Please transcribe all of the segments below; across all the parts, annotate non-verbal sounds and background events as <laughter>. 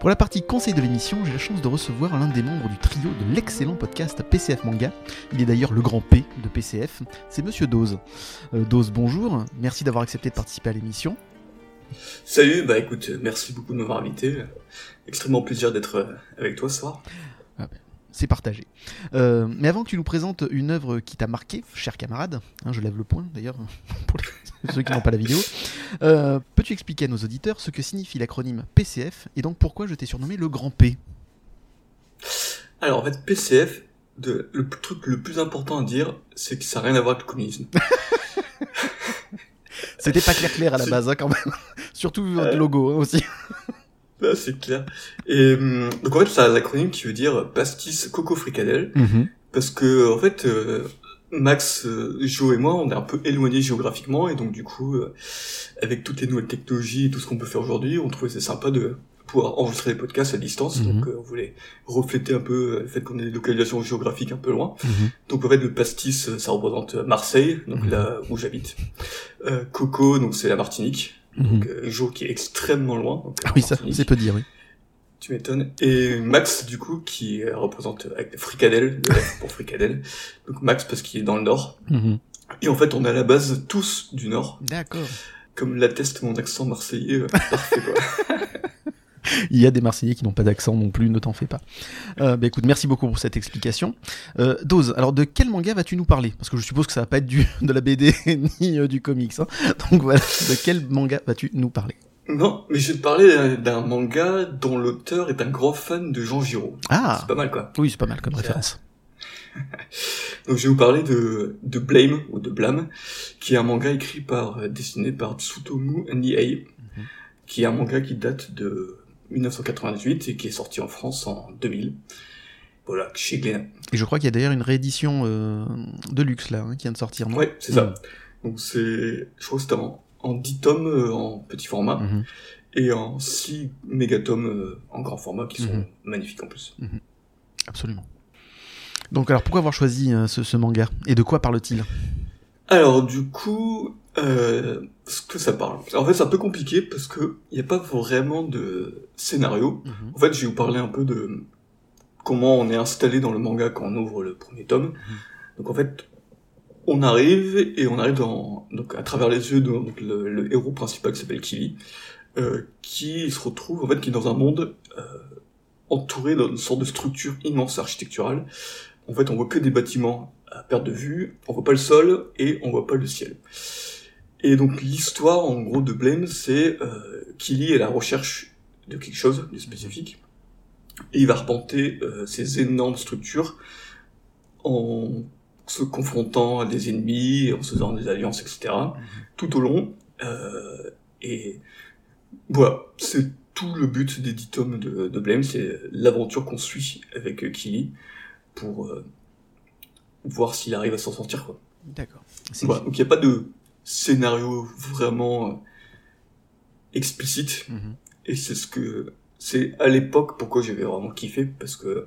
Pour la partie conseil de l'émission, j'ai la chance de recevoir l'un des membres du trio de l'excellent podcast PCF Manga. Il est d'ailleurs le grand P de PCF, c'est Monsieur Dose. Euh, Dose, bonjour, merci d'avoir accepté de participer à l'émission. Salut, bah écoute, merci beaucoup de m'avoir invité. Extrêmement plaisir d'être euh, avec toi ce soir. C'est partagé. Euh, mais avant que tu nous présentes une œuvre qui t'a marqué, cher camarade, hein, je lève le point d'ailleurs <laughs> pour les- ceux qui n'ont pas la vidéo, euh, peux-tu expliquer à nos auditeurs ce que signifie l'acronyme PCF et donc pourquoi je t'ai surnommé le grand P? Alors en fait, PCF, de, le truc le plus important à dire, c'est que ça n'a rien à voir avec le communisme. <laughs> C'était pas clair clair à la base hein, quand même, <laughs> surtout Euh. votre logo hein, aussi. Là, <laughs> c'est clair. Et hum, donc en fait, c'est un acronyme qui veut dire pastis coco fricadelle, parce que en fait, euh, Max, euh, Joe et moi, on est un peu éloignés géographiquement, et donc du coup, euh, avec toutes les nouvelles technologies et tout ce qu'on peut faire aujourd'hui, on trouvait c'est sympa de pouvoir enregistrer des podcasts à distance, Mhm. donc euh, on voulait refléter un peu euh, le fait qu'on ait des localisations géographiques un peu loin. Mhm. Donc en fait le pastis euh, ça représente euh, Marseille, donc Mhm. là où j'habite. Euh, Coco donc c'est la Martinique. Donc euh, Jo qui est extrêmement loin. Donc, Ah oui, ça, c'est peu dire, oui. Tu m'étonnes. Et Max du coup qui représente avec fricadelle, le <laughs> F pour fricadelle. Donc Max parce qu'il est dans le nord. Et en fait on est à la base tous du nord, D'accord. comme l'atteste mon accent marseillais. <laughs> parfait quoi. <laughs> <laughs> Il y a des Marseillais qui n'ont pas d'accent non plus, ne t'en fais pas. Euh, bah écoute, merci beaucoup pour cette explication. Euh, Dose, alors de quel manga vas-tu nous parler? Parce que je suppose que ça va pas être du, <laughs> de la BD <laughs> ni euh, du comics. hein. Donc voilà, de quel manga vas-tu nous parler? Non, mais je vais te parler d'un- d'un manga dont l'auteur est un grand fan de Jean Giraud. Ah C'est pas mal quoi. Oui, c'est pas mal comme référence. Donc je vais vous parler de, de Blame, ou de Blame, qui est un manga écrit par, euh, dessiné par Tsutomu Nihei, Mhm. qui est un manga qui date de 1998 et qui est sorti en France en 2000. Voilà, chez Glénat. Et je crois qu'il y a d'ailleurs une réédition euh, de luxe là, hein, qui vient de sortir, Ouais, c'est ça. Donc c'est, je crois que c'était en, en 10 tomes euh, en petit format Mhm. et en 6 mégatomes euh, en grand format qui sont Mhm. magnifiques en plus. Absolument. Donc alors pourquoi avoir choisi euh, ce, ce manga? Et de quoi parle-t-il? Alors du coup, ce que ça parle. En fait, c'est un peu compliqué parce que il n'y a pas vraiment de scénario. En fait, je vais vous parler un peu de comment on est installé dans le manga quand on ouvre le premier tome. Donc en fait, on arrive et on arrive dans, donc à travers les yeux de donc, le, le héros principal qui s'appelle Kili, euh, qui se retrouve en fait qui est dans un monde euh, entouré d'une sorte de structure immense architecturale. En fait, on voit que des bâtiments à perte de vue, on voit pas le sol et on voit pas le ciel. Et donc l'histoire en gros de Blame, c'est euh, Kili est à la recherche de quelque chose de spécifique et il va arpenter euh, ces énormes structures en se confrontant à des ennemis, en se faisant des alliances, etc. tout au long. Euh, et voilà, c'est tout le but des dix tomes de, de Blame, c'est l'aventure qu'on suit avec euh, Kili pour euh, voir s'il arrive à s'en sortir. Quoi. D'accord. C'est- Voilà, donc il n'y a pas de scénario vraiment euh, explicite, Mhm. et c'est ce que c'est à l'époque pourquoi j'avais vraiment kiffé parce que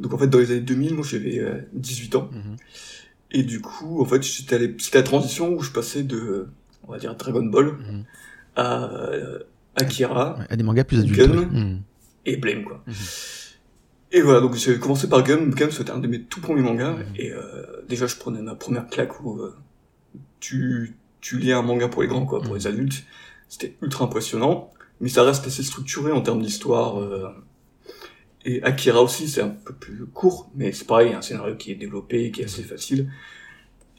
donc en fait dans les années 2000 moi j'avais euh, 18 ans Mhm. et du coup en fait c'était la transition où je passais de on va dire Dragon Ball Mhm. à euh, Akira Ouais, à des mangas plus adultes. Gun. oui. Mhm. et Blame quoi. Et voilà donc j'ai commencé par Gun, Gun c'était un de mes tout premiers mangas et euh, déjà je prenais ma première claque où euh, tu tu lis un manga pour les grands quoi, pour les adultes. C'était ultra impressionnant, mais ça reste assez structuré en termes d'histoire. euh, Et Akira aussi, c'est un peu plus court, mais c'est pareil, un scénario qui est développé, qui est assez facile.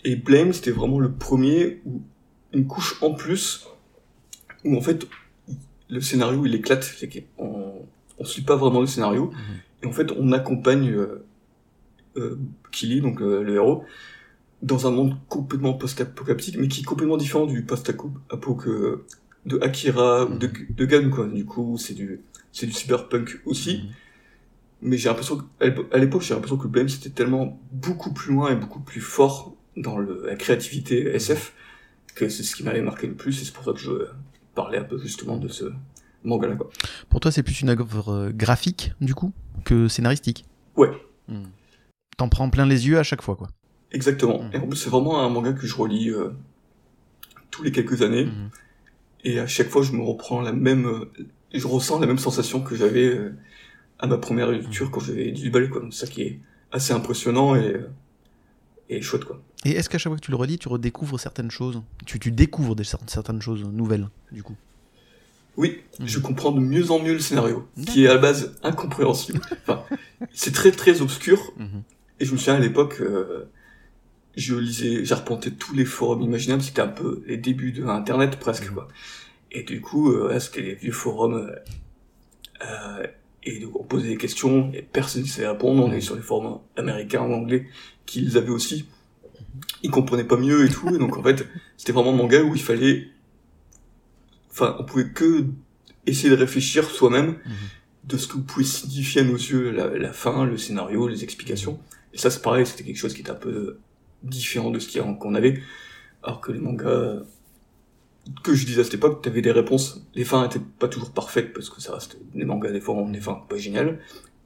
Et Blame, c'était vraiment le premier où une couche en plus, où en fait, le scénario il éclate, c'est qu'on on suit pas vraiment le scénario, Mhm. et en fait on accompagne euh, euh, Kili, donc euh, le héros, dans un monde complètement post-apocalyptique, mais qui est complètement différent du post-apo que de Akira ou de, de Gun, quoi. Du coup, c'est du, c'est du cyberpunk aussi. Mhm. Mais j'ai l'impression qu'à l'époque, j'ai l'impression que Blame c'était tellement beaucoup plus loin et beaucoup plus fort dans le, la créativité SF que c'est ce qui m'avait marqué le plus et c'est pour ça que je parlais un peu justement de ce, manga là quoi. Pour toi, c'est plus une œuvre graphique du coup que scénaristique? Ouais. Hmm. T'en prends plein les yeux à chaque fois quoi. Exactement. Et en plus, c'est vraiment un manga que je relis tous les quelques années. Et à chaque fois, je me reprends la même, je ressens la même sensation que j'avais à ma première lecture quand j'avais du balai quoi. ça qui est assez impressionnant et et chouette quoi. Et est-ce qu'à chaque fois que tu le relis, tu redécouvres certaines choses? Tu, tu découvres des, certaines choses nouvelles, du coup? Oui, mhm. je comprends de mieux en mieux le scénario, qui est à la base incompréhensible. enfin, c'est très très obscur, <laughs> mhm. et je me souviens à l'époque, euh, je lisais, j'arpentais tous les forums imaginables, c'était un peu les débuts de Internet presque, mhm. quoi. Et du coup, euh, c'était les vieux forums, euh, et donc on posait des questions, et personne ne sait répondre, on est sur les forums américains ou anglais, qu'ils avaient aussi ils comprenaient pas mieux et tout, et donc en fait, c'était vraiment un manga où il fallait, enfin, on pouvait que essayer de réfléchir soi-même mhm. de ce que vous pouvez signifier à nos yeux la, fin, le scénario, les explications. Et ça, c'est pareil, c'était quelque chose qui était un peu différent de ce qu'on avait, alors que les mangas que je disais à cette époque, t'avais des réponses. Les fins étaient pas toujours parfaites parce que ça reste des mangas des fois ont des fins pas géniales,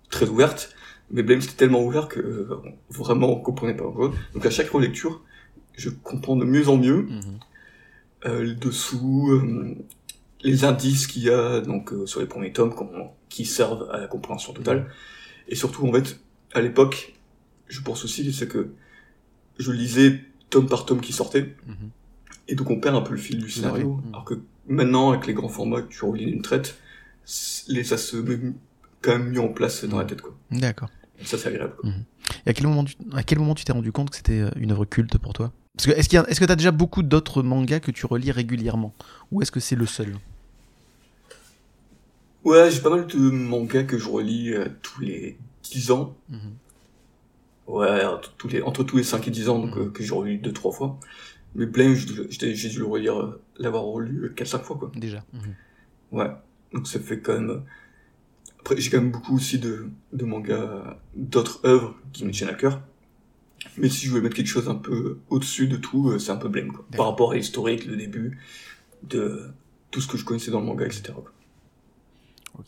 très ouvertes. Mais Blame c'était tellement ouvert que euh, vraiment on comprenait pas Donc à chaque relecture, je comprends de mieux en mieux mhm. euh, le dessous, euh, les indices qu'il y a donc sur les premiers tomes qui servent à la compréhension totale. Mhm. Et surtout en fait, à l'époque, je pense aussi c'est que je lisais tome par tome qui sortait. Mhm. Et donc on perd un peu le fil du scénario. Alors que maintenant, avec les grands formats que tu relis d'une traite, les, ça se quand même mis en place dans la tête, quoi. D'accord. Ça, c'est agréable, mhm. Et à quel moment tu, à quel moment tu t'es rendu compte que c'était euh, une œuvre culte pour toi? Parce que est-ce qu'il est-ce que t'as déjà beaucoup d'autres mangas que tu relis régulièrement? Ou est-ce que c'est le seul? Ouais, j'ai pas mal de mangas que je relis euh, tous les 10 ans. Mhm. Ouais, entre tous les, entre tous les 5 et 10 ans, donc, mhm. euh, que j'ai relu 2-3 fois. Mais Blame, j'ai dû le relire, l'avoir relu 4-5 fois, quoi. Déjà. Ouais. Donc ça fait quand même après, j'ai quand même beaucoup aussi de, de mangas, d'autres œuvres qui me tiennent à cœur. Mais si je voulais mettre quelque chose un peu au-dessus de tout, euh, c'est un peu blême, quoi. Par rapport à l'historique, le début, de tout ce que je connaissais dans le manga, etc. Ok.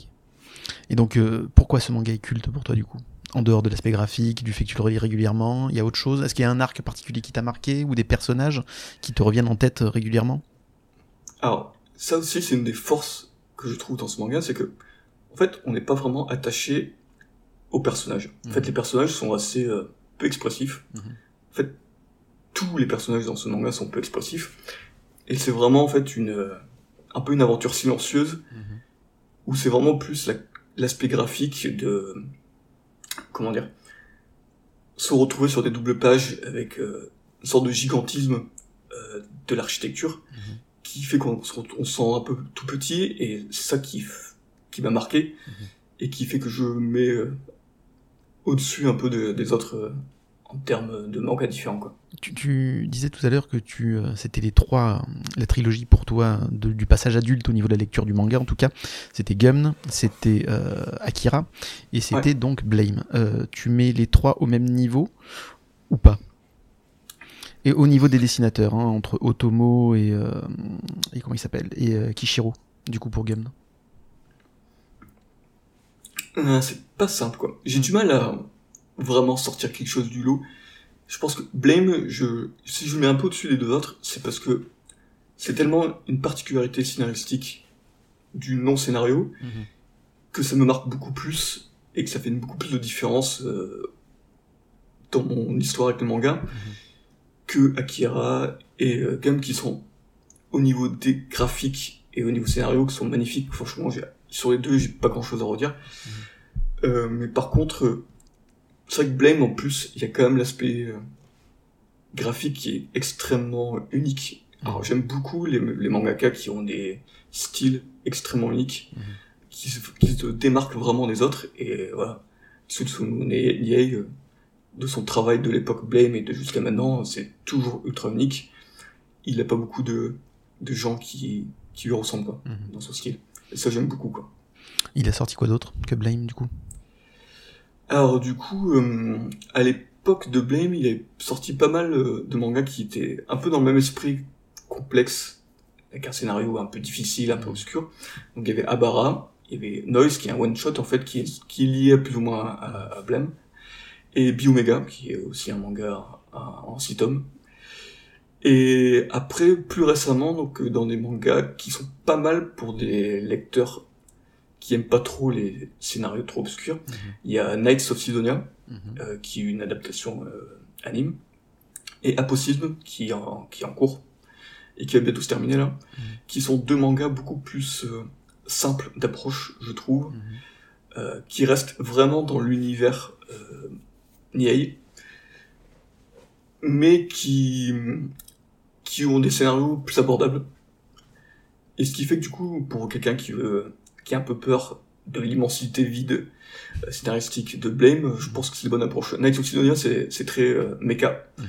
Et donc, euh, pourquoi ce manga est culte pour toi, du coup? En dehors de l'aspect graphique, du fait que tu le relis régulièrement, il y a autre chose? Est-ce qu'il y a un arc particulier qui t'a marqué ou des personnages qui te reviennent en tête euh, régulièrement? Alors, ça aussi, c'est une des forces que je trouve dans ce manga, c'est que en fait, on n'est pas vraiment attaché aux personnages. En fait, mhm. les personnages sont assez euh, peu expressifs. Mhm. En fait, tous les personnages dans ce manga sont peu expressifs. Et c'est vraiment, en fait, une, euh, un peu une aventure silencieuse, mhm. où c'est vraiment plus l'aspect graphique de, comment dire, se retrouver sur des doubles pages avec euh, une sorte de gigantisme de l'architecture, qui fait qu'on se sent un peu tout petit, et c'est ça qui qui m'a marqué mhm. et qui fait que je mets euh, au-dessus un peu des autres euh, en termes de manga différents quoi. Tu, disais tout à l'heure que tu euh, c'était les trois la trilogie pour toi du passage adulte au niveau de la lecture du manga. En tout cas c'était Gum c'était Akira et c'était donc Blame. Tu mets les trois au même niveau ou pas? Et au niveau des dessinateurs hein, entre Otomo et, et comment il s'appelle? Et Kishiro du coup pour Gum. Euh, c'est pas simple, quoi. J'ai du mal à vraiment sortir quelque chose du lot. Je pense que Blame, je, si je le mets un peu au-dessus des deux autres, c'est parce que c'est tellement une particularité scénaristique du non-scénario mhm. que ça me marque beaucoup plus et que ça fait beaucoup plus de différence euh, dans mon histoire avec le manga mhm. que Akira et euh, Gum qui sont au niveau des graphiques et au niveau scénario qui sont magnifiques. Franchement, sur les deux, j'ai pas grand chose à redire. Mhm. Euh, mais par contre, c'est vrai que Blame, en plus, il y a quand même l'aspect euh, graphique qui est extrêmement unique. Alors, j'aime beaucoup les, les mangaka qui ont des styles extrêmement uniques, mhm. qui, se, qui se démarquent vraiment des autres, et voilà. Tsutsune Niei, de son travail de l'époque Blame et de jusqu'à maintenant, c'est toujours ultra unique. Il a pas beaucoup de, de gens qui, qui lui ressemblent, quoi, mhm. dans son style. Et ça, j'aime beaucoup, quoi. Il a sorti quoi d'autre que Blame, du coup? Alors du coup, euh, à l'époque de Blame, il est sorti pas mal euh, de mangas qui étaient un peu dans le même esprit complexe avec un scénario un peu difficile, un peu obscur. Donc il y avait Abara, il y avait Noise qui est un one shot en fait qui est, qui est lié plus ou moins à, Blame, et Biomega qui est aussi un manga en six tomes. Et après, plus récemment, donc dans des mangas qui sont pas mal pour des lecteurs qui aiment pas trop les scénarios trop obscurs, mhm. il y a Knights of Sidonia, mhm. euh, qui est une adaptation euh, anime, et Aposisme qui est en, qui est en cours et qui va bientôt se terminer là, mhm. qui sont deux mangas beaucoup plus euh, simples d'approche, je trouve, qui restent vraiment dans l'univers euh, Niai, mais qui qui ont des scénarios plus abordables. Et ce qui fait que du coup, pour quelqu'un qui veut, qui a un peu peur de l'immensité vide euh, scénaristique de Blame, je pense que c'est la bonne approche. Night of Sidonia, c'est très euh, mecha. Mhm.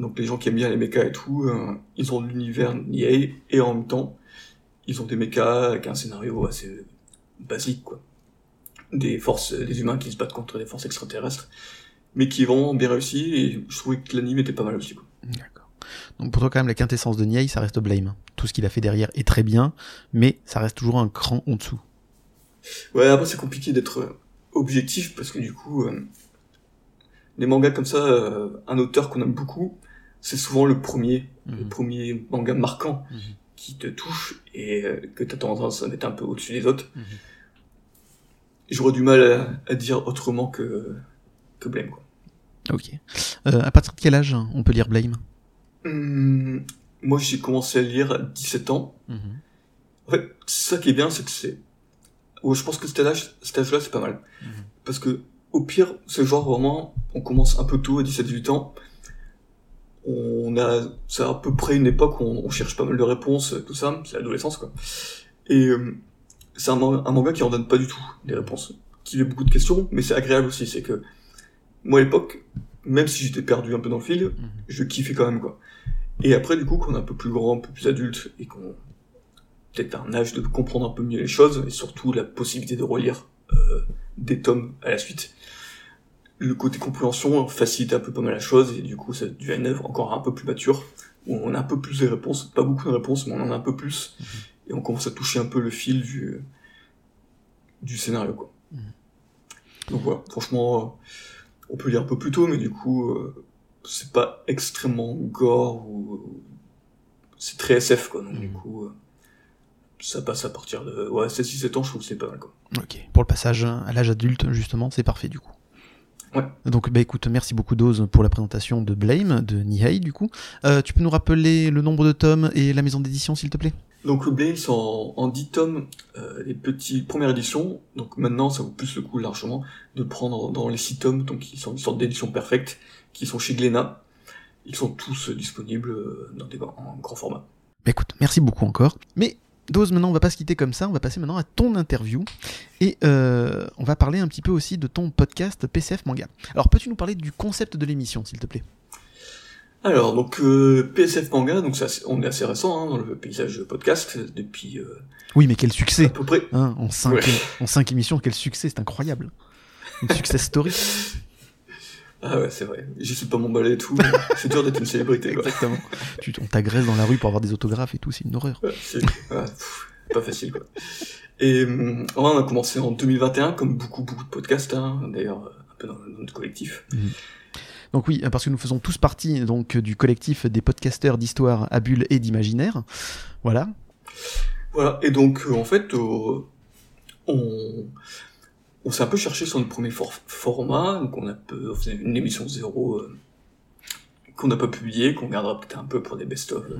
Donc les gens qui aiment bien les mechas et tout, euh, ils ont l'univers NIA et en même temps, ils ont des mechas avec un scénario assez basique, quoi. Des forces, des humains qui se battent contre des forces extraterrestres, mais qui vont bien réussi et je trouvais que l'anime était pas mal aussi, quoi. D'accord. Donc pour toi quand même la quintessence de Niai, ça reste Blame. Tout ce qu'il a fait derrière est très bien, mais ça reste toujours un cran en dessous. Ouais, après c'est compliqué d'être objectif parce que du coup, euh, des mangas comme ça, euh, un auteur qu'on aime beaucoup, c'est souvent le premier, le mhm. premier manga marquant mhm. qui te touche et euh, que t'as tendance à mettre un peu au-dessus des autres. Mhm. J'aurais du mal à, dire autrement que, que Blame. Quoi. Ok. Euh, à partir de quel âge on peut lire Blame? Hum, Moi j'ai commencé à lire à 17 ans. En fait, ça qui est bien, c'est que c'est... Ouais, je pense que cet âge-là, c'est pas mal. Parce que, au pire, c'est genre vraiment, on commence un peu tôt, à 17-18 ans, on a, c'est à peu près une époque où on, cherche pas mal de réponses, tout ça, c'est l'adolescence, quoi. Et euh, c'est un, manga qui en donne pas du tout des réponses, qui fait beaucoup de questions, mais c'est agréable aussi, c'est que moi à l'époque, même si j'étais perdu un peu dans le fil, mhm. je kiffais quand même, quoi. Et après, du coup, qu'on est un peu plus grand, un peu plus adulte, et qu'on peut-être un âge de comprendre un peu mieux les choses, et surtout la possibilité de relire euh, des tomes à la suite, le côté compréhension facilite un peu pas mal la chose, et du coup ça devient une œuvre encore un peu plus mature, où on a un peu plus de réponses, pas beaucoup de réponses, mais on en a un peu plus, mhm. et on commence à toucher un peu le fil du, du scénario, quoi. Mhm. Donc voilà, franchement, on peut lire un peu plus tôt, mais du coup, euh, c'est pas extrêmement gore, ou c'est très SF, quoi, donc du mhm. coup... Euh, ça passe à partir de ouais, 7-6-7 ans, je trouve que c'est pas mal. Quoi. Ok, pour le passage à l'âge adulte, justement, c'est parfait du coup. Ouais. Donc, bah écoute, merci beaucoup Dose pour la présentation de Blame, de Nihei du coup. Euh, tu peux nous rappeler le nombre de tomes et la maison d'édition s'il te plaît? Donc Blame c'est en, en 10 tomes, euh, les petites premières éditions, donc maintenant ça vaut plus le coup largement de prendre dans les 6 tomes, donc qui sont une sorte d'édition perfecte, qui sont chez Glénat. Ils sont tous disponibles euh, dans des, en grand format. Bah écoute, merci beaucoup encore. Mais Dose, maintenant on va pas se quitter comme ça, on va passer maintenant à ton interview et euh, on va parler un petit peu aussi de ton podcast PCF Manga. Alors peux-tu nous parler du concept de l'émission s'il te plaît? Alors, donc euh, PSF Manga, donc ça, on est assez récent hein, dans le paysage podcast depuis. Euh, oui, mais quel succès À peu près. Hein, en, cinq, en cinq émissions, quel succès, c'est incroyable. Une success story. <laughs> Ah ouais, c'est vrai. J'y suis pas m'emballer et tout. <laughs> c'est dur d'être une célébrité, quoi. Exactement. tu, on t'agresse dans la rue pour avoir des autographes et tout, c'est une horreur. c'est pas facile, quoi. Et euh, on a commencé en 2021, comme beaucoup, beaucoup de podcasts, hein, d'ailleurs, un peu dans notre collectif. Mhm. Donc oui, parce que nous faisons tous partie donc du collectif des podcasteurs d'histoire à bulles et d'imaginaire. Voilà. Voilà, et donc euh, en fait, euh, on, on s'est un peu cherché sur notre premier format, donc on a peu, fait une émission zéro euh, qu'on n'a pas publié, qu'on gardera peut-être un peu pour des best-of euh,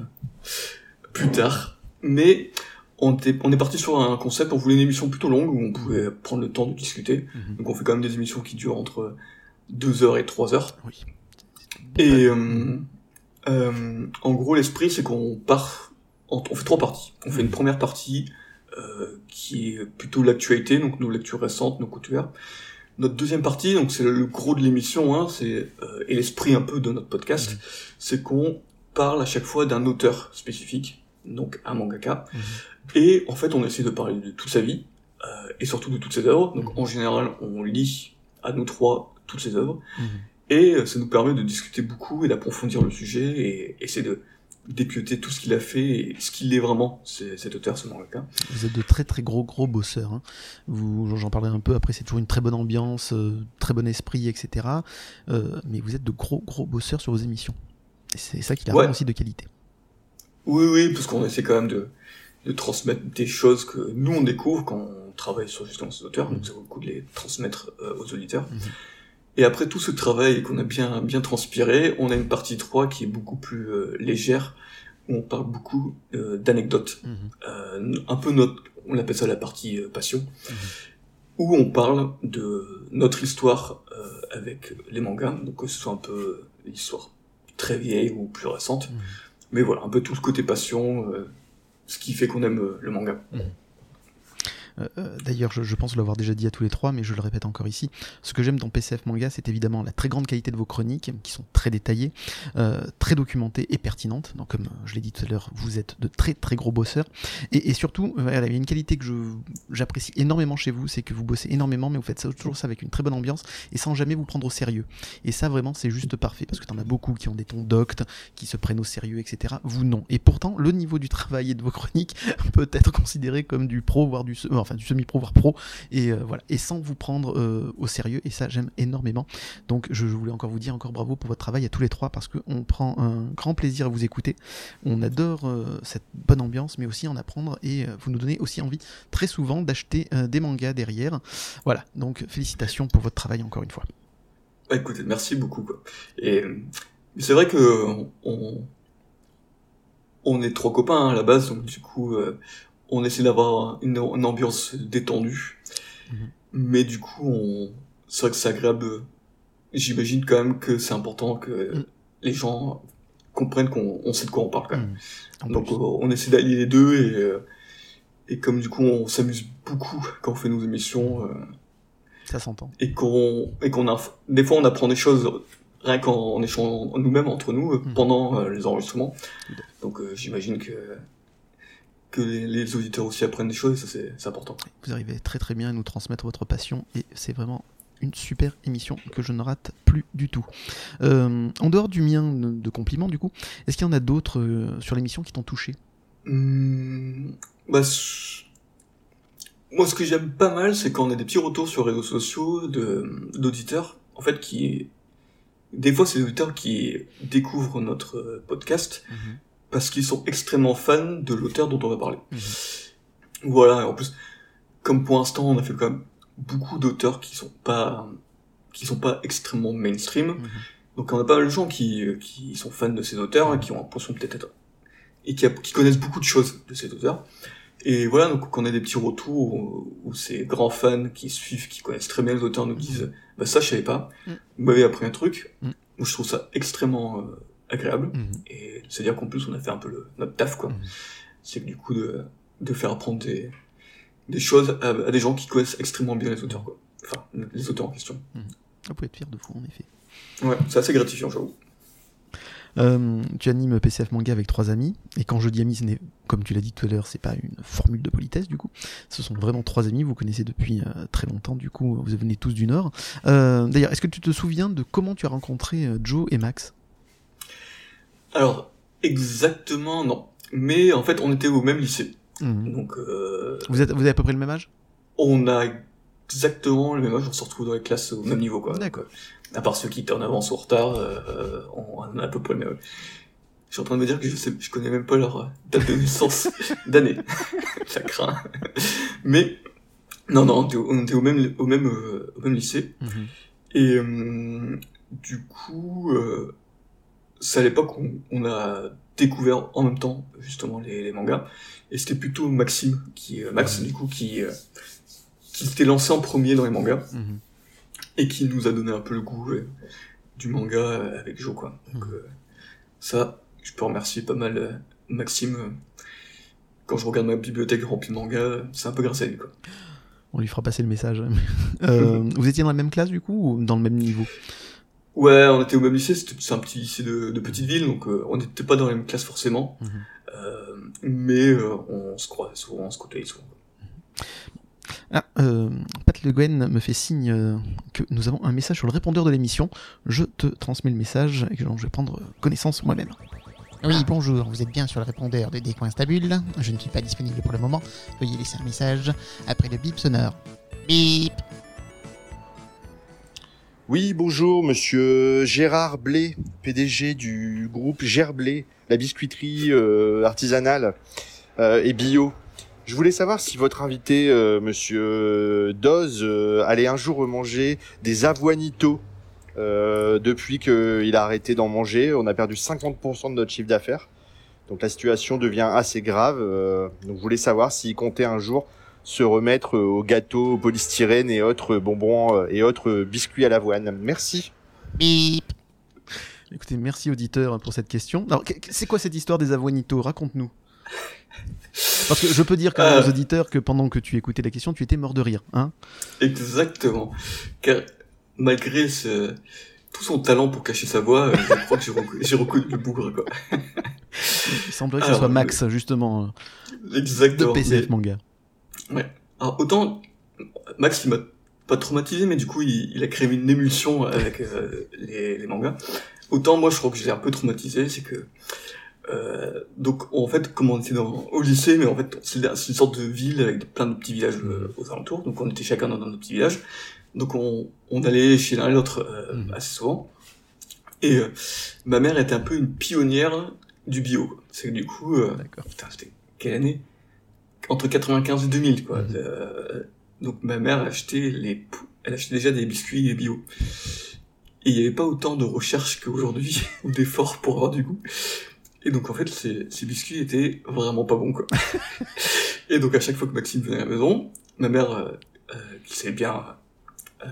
plus tard. Mais on, était, on est parti sur un concept, on voulait une émission plutôt longue où on pouvait prendre le temps de discuter. Mhm. Donc on fait quand même des émissions qui durent entre 2 heures et 3 heures. Oui. Et euh, en gros, l'esprit, c'est qu'on part, on fait trois parties. On fait une première partie qui est plutôt l'actualité, donc nos lectures récentes, nos coutumes. Notre deuxième partie, donc c'est le gros de l'émission, hein, c'est euh, et l'esprit un peu de notre podcast, mhm. c'est qu'on parle à chaque fois d'un auteur spécifique, donc un mangaka, mhm. et en fait on essaie de parler de toute sa vie euh, et surtout de toutes ses œuvres. Donc mhm. en général, on lit à nous trois toutes ses œuvres, et ça nous permet de discuter beaucoup et d'approfondir le sujet et essayer de dépioter tout ce qu'il a fait et ce qu'il est vraiment, cet auteur, ce mangaka. Vous êtes de très très gros gros bosseurs. Hein. Vous, j'en parlerai un peu après. C'est toujours une très bonne ambiance, euh, très bon esprit, etc. Euh, mais vous êtes de gros gros bosseurs sur vos émissions. Et c'est ça qui la rend aussi de qualité. Oui, oui, parce qu'on essaie quand même de, de, transmettre des choses que nous on découvre quand on travaille sur justement ces auteurs. Donc c'est beaucoup de les transmettre euh, aux auditeurs. Mhm. Et après tout ce travail qu'on a bien, bien transpiré, on a une partie 3 qui est beaucoup plus euh, légère, où on parle beaucoup euh, d'anecdotes. Mhm. Euh, un peu notre, on appelle ça la partie euh, passion, mhm. où on parle de notre histoire avec les mangas, donc que ce soit un peu l'histoire très vieille ou plus récente. Mhm. Mais voilà, un peu tout le côté passion, ce qui fait qu'on aime le manga. Euh, euh, d'ailleurs, je, pense l'avoir déjà dit à tous les trois, mais je le répète encore ici. Ce que j'aime dans PCF Manga, c'est évidemment la très grande qualité de vos chroniques, qui sont très détaillées, euh, très documentées et pertinentes. Donc, comme je l'ai dit tout à l'heure, vous êtes de très très gros bosseurs. Et, surtout, il y a une qualité que j'apprécie énormément chez vous, c'est que vous bossez énormément, mais vous faites ça, toujours ça avec une très bonne ambiance et sans jamais vous prendre au sérieux. Et ça, vraiment, c'est juste parfait, parce que t'en as beaucoup qui ont des tons doctes, qui se prennent au sérieux, etc. Vous, non. Et pourtant, le niveau du travail et de vos chroniques <laughs> peut être considéré comme du pro, voire du du semi-pro voire pro et euh, voilà. Et sans vous prendre euh, au sérieux et ça j'aime énormément. Donc je, voulais encore vous dire encore bravo pour votre travail à tous les trois parce qu'on prend un grand plaisir à vous écouter. On adore euh, cette bonne ambiance mais aussi en apprendre et vous nous donnez aussi envie très souvent d'acheter des mangas derrière. Voilà. Donc félicitations pour votre travail encore une fois. Bah, écoutez merci beaucoup et c'est vrai que on, on est trois copains hein, à la base, donc du coup, on essaie d'avoir une, ambiance détendue. Mhm. Mais du coup, on... c'est vrai que c'est agréable. J'imagine quand même que c'est important que mhm. les gens comprennent qu'on sait de quoi on parle quand même. Mhm. Donc on essaie d'allier les deux et, euh, et comme du coup on s'amuse beaucoup quand on fait nos émissions. Euh, ça s'entend. Et qu'on et qu'on a des fois on apprend des choses rien qu'en échangeant nous-mêmes entre nous pendant euh, les enregistrements. Donc j'imagine que que les, auditeurs aussi apprennent des choses, ça c'est important. Vous arrivez très très bien à nous transmettre votre passion et c'est vraiment une super émission que je ne rate plus du tout. Euh, en dehors du mien de compliments du coup, est-ce qu'il y en a d'autres euh, sur l'émission qui t'ont touché? Mmh, bah, Moi ce que j'aime pas mal c'est quand on a des petits retours sur les réseaux sociaux d'auditeurs, en fait qui... Des fois c'est des auditeurs qui découvrent notre podcast. Mmh parce qu'ils sont extrêmement fans de l'auteur dont on va parler. Mhm. Voilà, et en plus, comme pour l'instant, on a fait quand même beaucoup d'auteurs qui sont pas qui sont pas extrêmement mainstream. Mhm. Donc on a pas mal de gens qui, qui sont fans de ces auteurs, qui ont l'impression peut-être être et qui, qui, connaissent beaucoup de choses de ces auteurs. Et voilà, donc quand on a des petits retours où, ces grands fans qui suivent, qui connaissent très bien les auteurs nous disent, bah ça je savais pas, mhm. vous m'avez appris un truc. Moi je trouve ça extrêmement euh, agréable. Mhm. Et c'est-à-dire qu'en plus, on a fait un peu le, notre taf, quoi. Mhm. C'est que du coup, de, de faire apprendre des, des choses à, des gens qui connaissent extrêmement bien les auteurs, quoi. Enfin, les auteurs en question. Mmh. Vous pouvez être fier de vous, en effet. Ouais, c'est assez gratifiant, j'avoue. Euh, tu animes PCF Manga avec trois amis, et quand je dis amis, ce n'est, comme tu l'as dit tout à l'heure, c'est pas une formule de politesse du coup. Ce sont vraiment trois amis, vous connaissez depuis euh, très longtemps, du coup, vous venez tous du Nord. Euh, d'ailleurs, est-ce que tu te souviens de comment tu as rencontré Joe et Max? Alors, exactement, non. Mais en fait, on était au même lycée. Mhm. Donc, euh, vous, êtes, vous avez à peu près le même âge? On a exactement le même âge, on se retrouve dans les classes au même niveau, quoi. D'accord. À part ceux qui étaient en avance ou en retard, euh, on a à peu près le même âge. Je suis en train de me dire que je sais, je connais même pas leur date de naissance <laughs> d'année. <laughs> Ça craint. Mais, non, non, on était au même, au même, euh, au même lycée. Mhm. Et, euh, du coup, euh, c'est à l'époque où on a découvert en même temps justement les, mangas. Et c'était plutôt Maxime qui euh, Max du coup qui euh, qui s'était lancé en premier dans les mangas. Mhm. et qui nous a donné un peu le goût euh, du manga avec Jo quoi. Donc mhm. ça je peux remercier pas mal Maxime quand je regarde ma bibliothèque remplie de mangas c'est un peu grâce à lui quoi. On lui fera passer le message <laughs> vous étiez dans la même classe du coup ou dans le même niveau? Ouais, on était au même lycée, c'est un petit lycée de, de petite ville, donc euh, on n'était pas dans la même classe forcément, mhm. euh, mais euh, on se croisait souvent, on se côtoyait souvent. Ah, Pat Le Guen me fait signe que nous avons un message sur le répondeur de l'émission. Je te transmets le message et que je vais prendre connaissance moi-même. Oui, bonjour, vous êtes bien sur le répondeur de Décoinstabule. Je ne suis pas disponible pour le moment. Veuillez laisser un message après le bip sonore. Bip Oui, bonjour, monsieur Gérard Blé, PDG du groupe Gerblé, la biscuiterie euh, artisanale euh, et bio. Je voulais savoir si votre invité, euh, monsieur Doz, euh, allait un jour manger des avoinitos. Depuis qu'il a arrêté d'en manger, on a perdu 50% de notre chiffre d'affaires. Donc la situation devient assez grave. donc je voulais savoir s'il comptait un jour se remettre euh, aux gâteaux au polystyrène et autres bonbons euh, et autres biscuits à l'avoine. Merci. Bip Écoutez, merci auditeur pour cette question. Alors, c'est quoi cette histoire des avoinitos? Raconte-nous. Parce que je peux dire quand même Euh. aux auditeurs que pendant que tu écoutais la question, tu étais mort de rire. Hein Exactement. Car malgré ce, tout son talent pour cacher sa voix, euh, je crois que j'ai reconnu le bougre, quoi. Il semblerait que ce soit Max, justement, euh, de Exactement. PCF Mais- Manga. Alors, autant, Max, il m'a pas traumatisé, mais du coup, il, il a créé une émulsion avec euh, les, les mangas. Autant, moi, je crois que je l'ai un peu traumatisé, c'est que, euh, donc, en fait, comme on était dans, au lycée, mais en fait, c'est une sorte de ville avec plein de petits villages euh, aux alentours, donc on était chacun dans notre petit village. Donc, on, on allait chez l'un et l'autre euh, Mhm. assez souvent. Et ma mère était un peu une pionnière du bio. C'est que du coup, euh, putain, c'était quelle année? Entre 95 et 2000, quoi. Mhm. Euh, donc ma mère achetait les, elle achetait déjà des biscuits bio. Et il n'y avait pas autant de recherche qu'aujourd'hui, <laughs> ou d'efforts pour avoir du goût. Et donc en fait, ces, ces biscuits étaient vraiment pas bons, quoi. <laughs> et donc à chaque fois que Maxime venait à la maison, ma mère, euh, euh, qui savait bien, euh,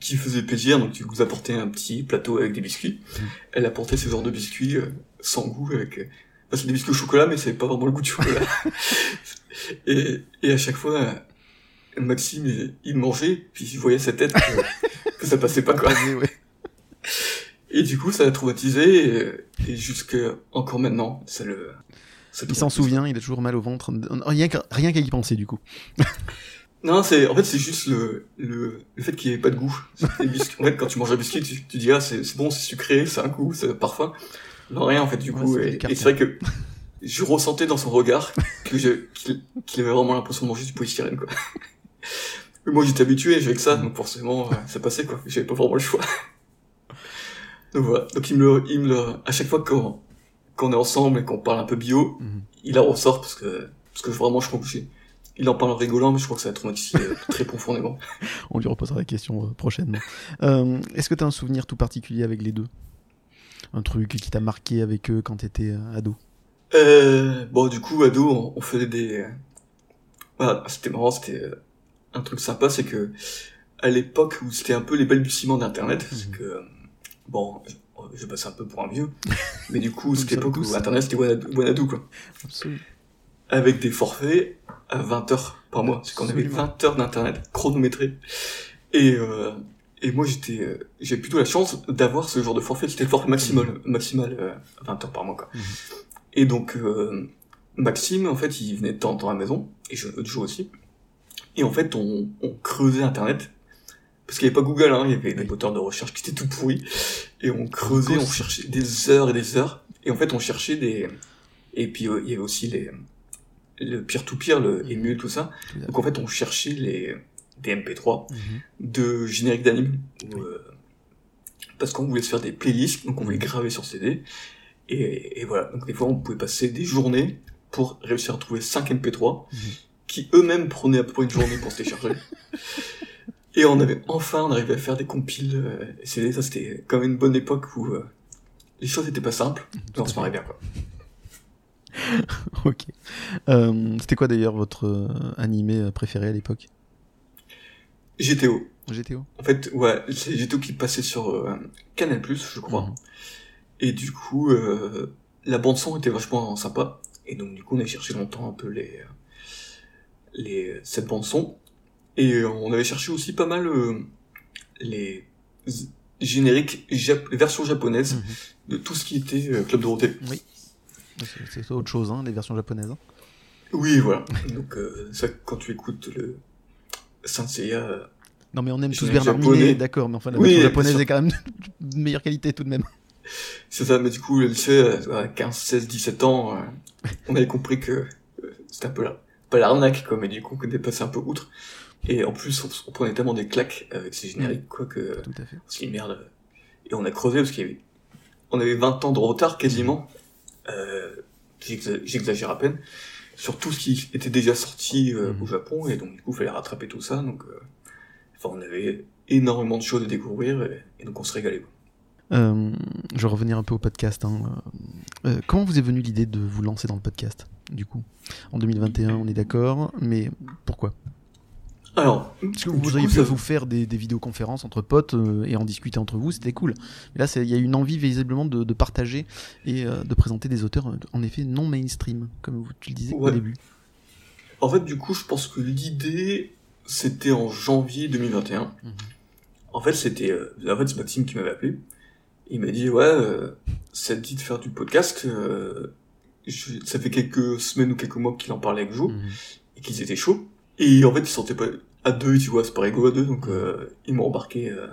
qui faisait plaisir, donc qui vous apportait un petit plateau avec des biscuits, Mhm. elle apportait ce genre de biscuits euh, sans goût, avec... c'est des biscuits au chocolat, mais c'est pas vraiment le goût du chocolat. <laughs> et, et à chaque fois, Maxime, il, il mangeait, puis je voyais sa tête que, <laughs> que ça passait pas, quoi. Ouais. Et du coup, ça l'a traumatisé, et, et jusque encore maintenant, ça le... ça Il s'en souvient, il a toujours mal au ventre. Rien qu'à rien qu'à y penser, du coup. <laughs> Non, c'est en fait c'est juste le le, le fait qu'il n'y ait pas de goût. En fait, quand tu manges un biscuit, tu, tu dis ah c'est c'est bon, c'est sucré, c'est un goût, c'est un parfum. Non rien en fait du coup. et c'est vrai que <laughs> je ressentais dans son regard que je qu'il avait vraiment l'impression de manger du polystyrène quoi. <laughs> Mais moi j'étais habitué, j'ai que ça, donc forcément euh, ça passait quoi. J'avais pas vraiment le choix. <laughs> Donc voilà. Donc il me le, il me le, à chaque fois qu'on est ensemble et qu'on parle un peu bio, Mhm. il la ressort parce que parce que vraiment je crois que j'ai il en parle en rigolant mais je crois que ça a traumatisé euh, très profondément On lui reposera la question euh, prochainement. Euh, Est-ce que tu as un souvenir tout particulier avec les deux? Un truc qui t'a marqué avec eux quand t'étais euh, ado? Euh, bon du coup ado on, on faisait des voilà c'était marrant c'était euh, un truc sympa c'est que à l'époque où c'était un peu les balbutiements d'internet c'est Mhm. que euh, bon je, passe un peu pour un vieux <laughs> mais du coup c'était l'époque où internet c'était Wanadu, quoi Absolument. avec des forfaits à 20 heures par mois. C'est qu'on avait Absolument. 20 heures d'internet chronométré. Et, euh, et moi, j'étais, euh, j'ai plutôt la chance d'avoir ce genre de forfait. C'était le forfait maximal, maximal euh, à 20 heures par mois, quoi. Mhm. Et donc, euh, Maxime, en fait, il venait de temps en temps à la maison, et je, l'autre jour aussi. Et en fait, on, on creusait internet. Parce qu'il n'y avait pas Google, hein, il y avait des moteurs de recherche qui étaient tout pourris. Et on creusait, on cherchait des heures et des heures. Et en fait, on cherchait des... Et puis, euh, il y avait aussi les... Le peer-to-peer, le Mhm. Tout ça. Donc en fait, on cherchait les des MP3 Mhm. de génériques d'anime, Oui. euh, parce qu'on voulait se faire des playlists, donc on voulait graver sur CD. Et, et voilà, donc des fois, on pouvait passer des journées pour réussir à trouver 5 MP3, Mhm. qui eux-mêmes prenaient à peu près une journée pour se télécharger. <laughs> Et on avait enfin, on arrivait à faire des compiles euh, CD. Ça, c'était quand même une bonne époque où euh, les choses étaient pas simples, mais on se marrait bien, quoi. <laughs> Ok. Euh, C'était quoi d'ailleurs votre animé préféré à l'époque? GTO. GTO En fait, ouais, c'est GTO qui passait sur euh, Canal+, je crois. Mhm. Et du coup, euh, la bande son était vachement sympa. Et donc du coup, on a cherché longtemps un peu les, les cette bande son. Et euh, on avait cherché aussi pas mal euh, les génériques, jap- les versions japonaises Mhm. de tout ce qui était euh, Club Dorothée. Oui. C'est- autre chose, hein, les versions japonaises. hein. Oui, voilà. donc euh, ça, quand tu écoutes le Saint Seiya, euh, Non mais on aime tous Bernard. Minet, d'accord, mais enfin la version japonaise est quand même de meilleure qualité tout de même. C'est ça, mais du coup, le lycée, à 15, 16, 17 ans, euh, on avait compris que euh, c'était un peu là, pas l'arnaque, quoi, mais du coup, qu'on est passé un peu outre. Et en plus, on, prenait tellement des claques avec ces génériques, quoi, que... Tout à fait. On dit, merde. Et on a creusé parce qu'il y avait... On avait 20 ans de retard, quasiment. Euh, J'exagère à peine. Sur tout ce qui était déjà sorti euh, Mhm. au Japon, et donc, du coup, il fallait rattraper tout ça, donc... euh, Enfin, on avait énormément de choses à découvrir, et, et donc on se régalait. Euh, je vais revenir un peu au podcast. hein. Comment vous est venue l'idée de vous lancer dans le podcast, du coup? En 2021, on est d'accord, mais pourquoi? Alors, Parce que vous pu ça- vous faire des, des vidéoconférences entre potes euh, et en discuter entre vous, c'était cool. Mais là, il y a une envie visiblement de, de partager et euh, de présenter des auteurs, euh, en effet, non mainstream, comme vous, tu le disais au début. En fait, du coup, je pense que l'idée, c'était en janvier 2021. Mhm. En fait, c'était, euh, en fait, c'est Maxime qui m'avait appelé. Il m'a dit, ouais, ça te dit de faire du podcast. je- ça fait quelques semaines ou quelques mois qu'il en parlait avec Jo Mhm. et qu'ils étaient chauds. Et en fait, ils se sentaient pas à deux, tu vois, c'est pas rigolo à deux, donc euh, ils m'ont embarqué euh,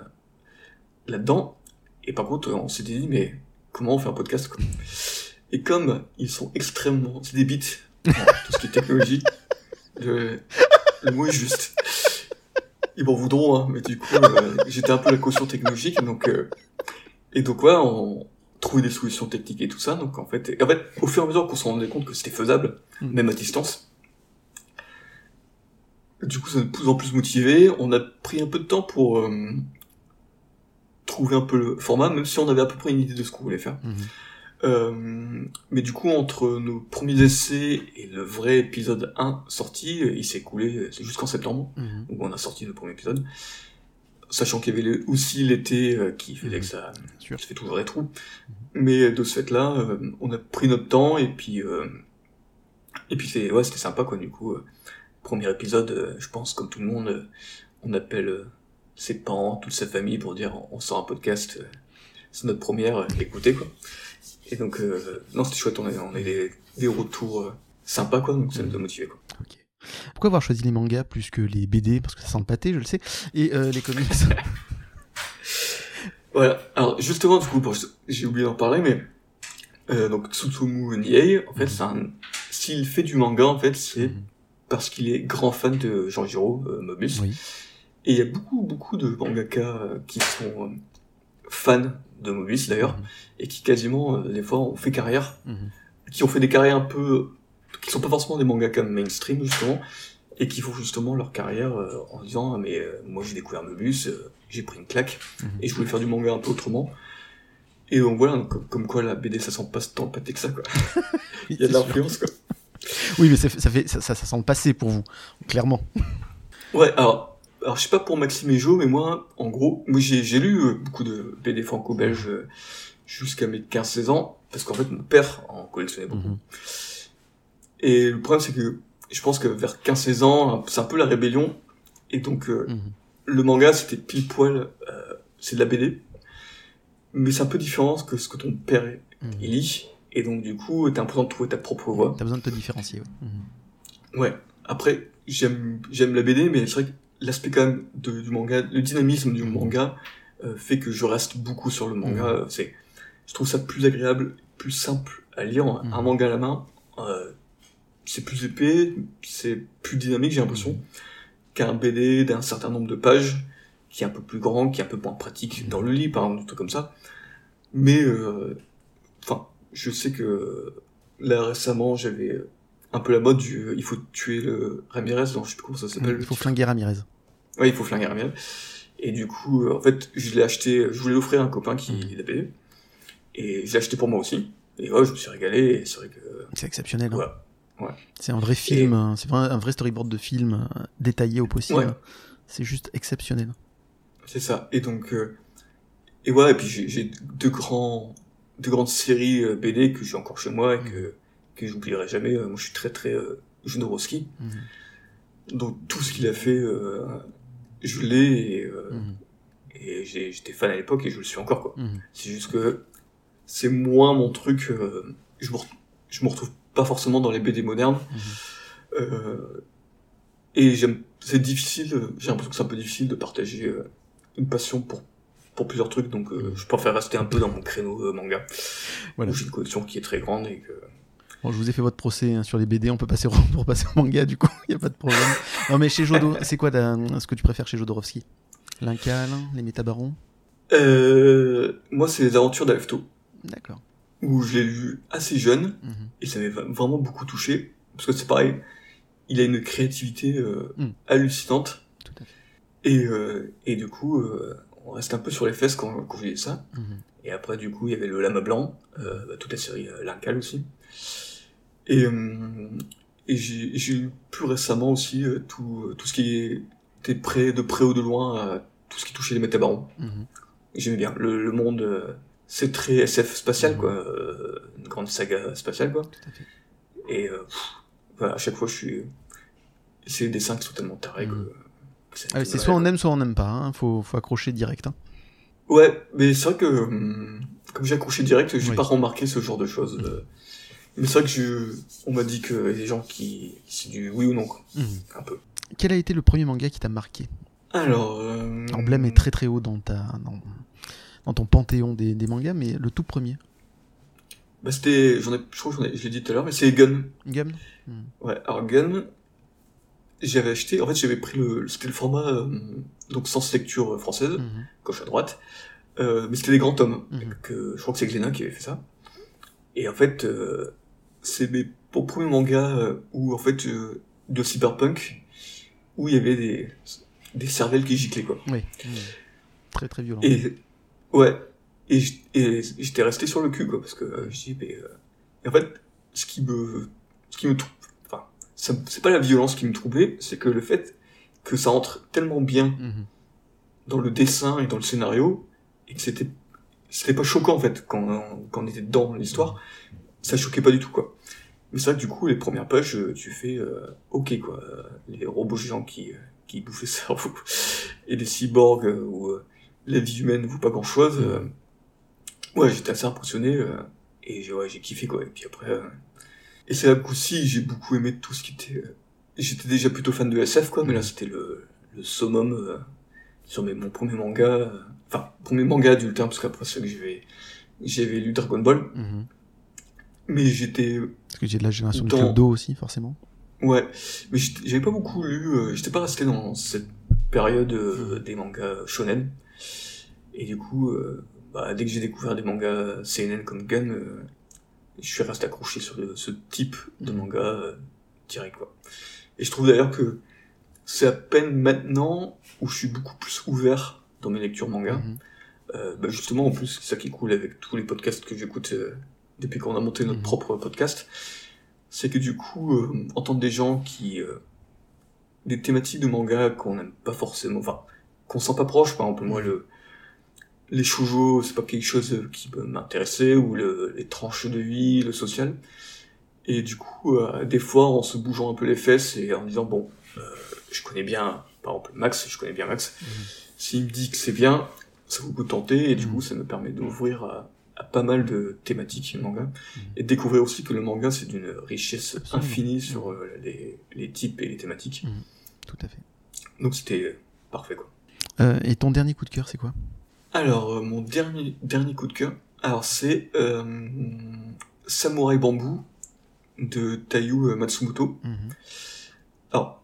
là-dedans. Et par contre, on s'était dit, mais comment on fait un podcast quoi? Et comme ils sont extrêmement, c'est des bits, tout ce qui est technologie, <laughs> le, le mot est juste. Ils m'en voudront, hein, mais du coup, euh, j'étais un peu la caution technologique, donc euh, et donc ouais, on trouvait des solutions techniques et tout ça. Donc en fait, et en fait, au fur et à mesure qu'on se rendait compte que c'était faisable, Mhm. même à distance, du coup, ça nous plus en plus motivé. On a pris un peu de temps pour euh, trouver un peu le format, même si on avait à peu près une idée de ce qu'on voulait faire. Mhm. Euh, mais du coup, entre nos premiers essais et le vrai épisode 1 sorti, il s'est écoulé, c'est jusqu'en septembre, Mhm. où on a sorti le premier épisode. Sachant qu'il y avait aussi l'été euh, qui faisait Mhm. que ça, fait toujours des trous. Mais de ce fait-là, euh, on a pris notre temps et puis euh, et puis c'est ouais, c'était sympa quoi. Du coup, euh, premier épisode, euh, je pense comme tout le monde, euh, on appelle euh, ses parents, toute sa famille pour dire on sort un podcast, c'est notre première, écoutez quoi. Et donc euh, non, c'était chouette, on a, on a des, des retours sympas quoi, donc ça nous a motivé quoi. Ok. Pourquoi avoir choisi les mangas plus que les BD Parce que ça sent le pâté, je le sais. Et euh, les comics <laughs> Voilà. Alors justement, du coup, bon, j'ai oublié d'en parler, mais euh, donc Tsutomu Niei, en fait, Mhm. c'est un... s'il fait du manga, en fait, c'est Mhm. Parce qu'il est grand fan de Jean-Giro euh, Mobius. Oui. Et il y a beaucoup, beaucoup de mangaka euh, qui sont euh, fans de Mobius d'ailleurs, Mhm. et qui quasiment, euh, des fois, ont fait carrière, Mhm. qui ont fait des carrières un peu, qui sont pas forcément des mangaka mainstream justement, et qui font justement leur carrière euh, en disant, Ah, mais euh, moi j'ai découvert Mobius, euh, j'ai pris une claque, Mhm. et je voulais faire du manga un peu autrement. Et donc voilà, donc, comme, quoi la BD ça sent pas tant pâté que ça quoi. <laughs> Il y a de l'influence quoi. Oui, mais ça, fait- ça, fait, ça, ça, ça sent le passé pour vous, clairement. Ouais, alors, alors je sais pas pour Maxime et Jo, mais moi, en gros, moi j'ai lu euh, beaucoup de BD franco-belges euh, jusqu'à mes 15-16 ans, parce qu'en fait mon père en collectionnait beaucoup. Mhm. Et le problème c'est que je pense que vers 15-16 ans, c'est un peu la rébellion, et donc euh, Mhm. le manga c'était pile poil, c'est de la BD, mais c'est un peu différent que ce que ton père Mhm. il lit, et donc du coup t'as l'impression de trouver ta propre voix. T'as besoin de te différencier. ouais. Mhm. Ouais. Après, j'aime j'aime la BD, mais c'est vrai que l'aspect quand même de- du manga, le dynamisme du Mhm. manga euh, fait que je reste beaucoup sur le manga. Mhm. Euh, C'est, je trouve ça plus agréable, plus simple à lire. Un manga à la main, euh, c'est plus épais, c'est plus dynamique, j'ai l'impression, qu'un BD d'un certain nombre de pages, qui est un peu plus grand, qui est un peu moins pratique dans le lit, par exemple, des trucs comme ça. Mais, euh, enfin, je sais que là récemment, j'avais un peu la mode du euh, il faut tuer le Ramirez, non, je sais plus comment ça s'appelle. Il faut flinguer Ramirez. Ouais, il faut flinguer Ramirez. Et du coup, euh, en fait, je l'ai acheté, je voulais l'offrir à un copain qui Mhm. l'a BD. Et je l'ai acheté pour moi aussi. Et ouais, je me suis régalé, et c'est vrai que, C'est exceptionnel. hein. Ouais. C'est un vrai film, hein. c'est un vrai storyboard de film euh, détaillé au possible. Ouais. C'est juste exceptionnel. c'est ça. Et donc, euh, et ouais, et puis j'ai deux grands, deux grandes séries euh, BD que j'ai encore chez moi et que, que j'oublierai jamais. Euh, Moi, je suis très très euh, Jodorowsky. Mhm. Donc, tout ce qu'il a fait, euh, je l'ai et, euh, Mhm. et j'étais fan à l'époque et je le suis encore, quoi. Mhm. C'est juste que c'est moins mon truc. je me je me retrouve pas forcément dans les BD modernes. Euh, et j'aime, c'est difficile. J'ai l'impression que c'est un peu difficile de partager une passion pour pour plusieurs trucs, donc euh, je préfère rester un peu dans mon créneau euh, manga. Voilà. J'ai une collection qui est très grande et que. Bon, je vous ai fait votre procès hein, sur les BD, on peut passer au, <laughs> pour passer au manga du coup, <laughs> il n'y a pas de problème. Non mais chez Jodo, c'est quoi ce que tu préfères chez Jodorowsky? L'Incal, les Métabarons? Euh, moi, c'est les aventures d'Alfto, D'accord. où je l'ai lu assez jeune, Mhm. et ça m'a vraiment beaucoup touché, parce que c'est pareil, il a une créativité euh, Mm. hallucinante, Tout à fait. et, euh, et du coup, euh, on reste un peu sur les fesses quand, quand je ça. Mhm. Et après, du coup, il y avait le Lama Blanc, euh, bah, toute la série euh, L'Incal aussi. Et, euh, et j'ai j'ai lu plus récemment aussi tout, tout ce qui était près, de près ou de loin, tout ce qui touchait les métabarons. Mhm. J'aimais bien. Le, le monde, euh, c'est très SF spatial, Mhm. quoi. euh, une grande saga spatiale, quoi. Tout à fait. Et euh, pff, voilà, à chaque fois, je suis. C'est des dessins qui sont tellement tarés, Mhm. quoi. Ah c'est mal, soit on aime, soit on n'aime pas. Hein. Faut, faut accrocher direct. Hein. Ouais, mais c'est vrai que hum, comme j'ai accroché direct, j'ai Oui. pas remarqué ce genre de choses. euh. Mais c'est vrai que je, on m'a dit que y a des gens qui, c'est du oui ou non, quoi. Mhm. un peu. Quel a été le premier manga qui t'a marqué? Alors, euh, Emblème est très très haut dans, ta, dans, dans ton panthéon des, des mangas, mais le tout premier? bah c'était, j'en ai, je crois que ai, je l'ai dit tout à l'heure, mais c'est Gun. Gun? Ouais, alors Gun, j'avais acheté, en fait j'avais pris le, c'était le format euh, donc sans lecture française, Mhm. gauche à droite, euh, mais c'était des grands tomes. Mhm. que je crois que c'est Glénat qui avait fait ça. Et en fait, euh, c'est mes mon premier manga euh, où en fait euh, de cyberpunk où il y avait des des cervelles qui giclaient quoi. Oui. Très très violent. Et ouais, et et j'étais resté sur le cul quoi parce que euh, je dis mais euh, en fait ce qui me ce qui me trou- enfin ça me- c'est pas la violence qui me troublait, c'est que le fait que ça entre tellement bien Mhm. dans le dessin et dans le scénario et que c'était c'était pas choquant en fait quand, quand on était dans l'histoire ça choquait pas du tout quoi. Mais c'est vrai que du coup les premières pages euh, tu fais euh, ok quoi. Euh, les robots géants qui euh, qui bouffent les cerveaux <laughs> et les cyborgs où euh, la vie humaine vaut pas grand chose ouais j'étais assez impressionné et j'ai ouais, j'ai kiffé quoi. Et puis après et c'est là qu'aussi j'ai beaucoup aimé tout ce qui était euh, j'étais déjà plutôt fan de SF quoi mais là c'était le le summum euh, sur mes, mon premier manga, euh, enfin, premier manga adulte, hein, parce qu'après ça que j'avais, j'avais lu Dragon Ball, Mhm. mais j'étais, Parce que j'ai de la génération de Dans- Club Do aussi, forcément. ouais, mais j'avais pas beaucoup lu, euh, j'étais pas resté dans cette période Mhm. des mangas shonen, et du coup, bah, dès que j'ai découvert des mangas CNN comme Gun, je suis resté accroché sur le- ce type de manga euh, direct, quoi. Et je trouve d'ailleurs que c'est à peine maintenant où je suis beaucoup plus ouvert dans mes lectures manga, Mhm. Euh, bah justement, en plus, c'est ça qui est cool avec tous les podcasts que j'écoute euh, depuis qu'on a monté notre Mhm. propre podcast, c'est que du coup, euh, entendre des gens qui... euh, des thématiques de manga qu'on n'aime pas forcément, enfin, qu'on sent pas proche, par exemple, moi, le, les shoujo, c'est pas quelque chose euh, qui peut m'intéresser, ou le, les tranches de vie, le social. Et du coup, euh, des fois, en se bougeant un peu les fesses et en disant, bon, euh, je connais bien, par exemple, Max, je connais bien Max, Mhm. s'il me dit que c'est bien, ça vaut le coup de tenter, et du Mhm. coup, ça me permet d'ouvrir à, à pas mal de thématiques manga, Mhm. et de découvrir aussi que le manga, c'est d'une richesse Absolument. infinie sur euh, les, les types et les thématiques. Tout à fait. Donc c'était parfait, quoi. Et ton dernier coup de cœur, c'est quoi? Alors, euh, mon dernier, dernier coup de cœur, alors c'est euh, Samurai Bambou de Taiyu euh, Matsumoto. Mhm. Alors,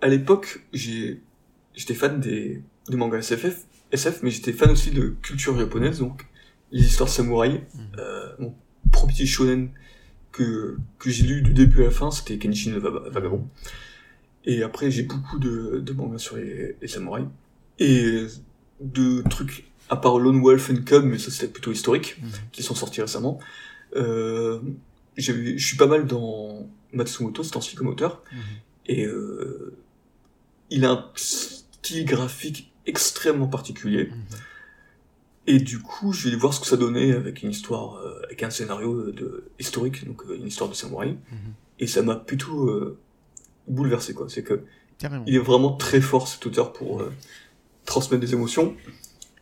à l'époque, j'étais fan des, des mangas SFF, SF, mais j'étais fan aussi de culture japonaise, donc les histoires samouraï. Mhm. Euh, mon premier shonen que, que j'ai lu du début à la fin, c'était Kenshin le Vagabond. Et après, j'ai beaucoup de, de mangas sur les, les samouraïs. Et de trucs, à part Lone Wolf and Cub, mais ça c'était plutôt historique, Mhm. qui sont sortis récemment. Euh, je suis pas mal dans Matsumoto, c'est ainsi comme auteur. Mhm. Et euh, il a un style graphique extrêmement particulier. Mhm. Et du coup, je vais voir ce que ça donnait avec une histoire, euh, avec un scénario de, historique, donc euh, une histoire de samouraï. Et ça m'a plutôt euh, bouleversé, quoi. C'est que Carrément. il est vraiment très fort cet auteur pour euh, transmettre des émotions.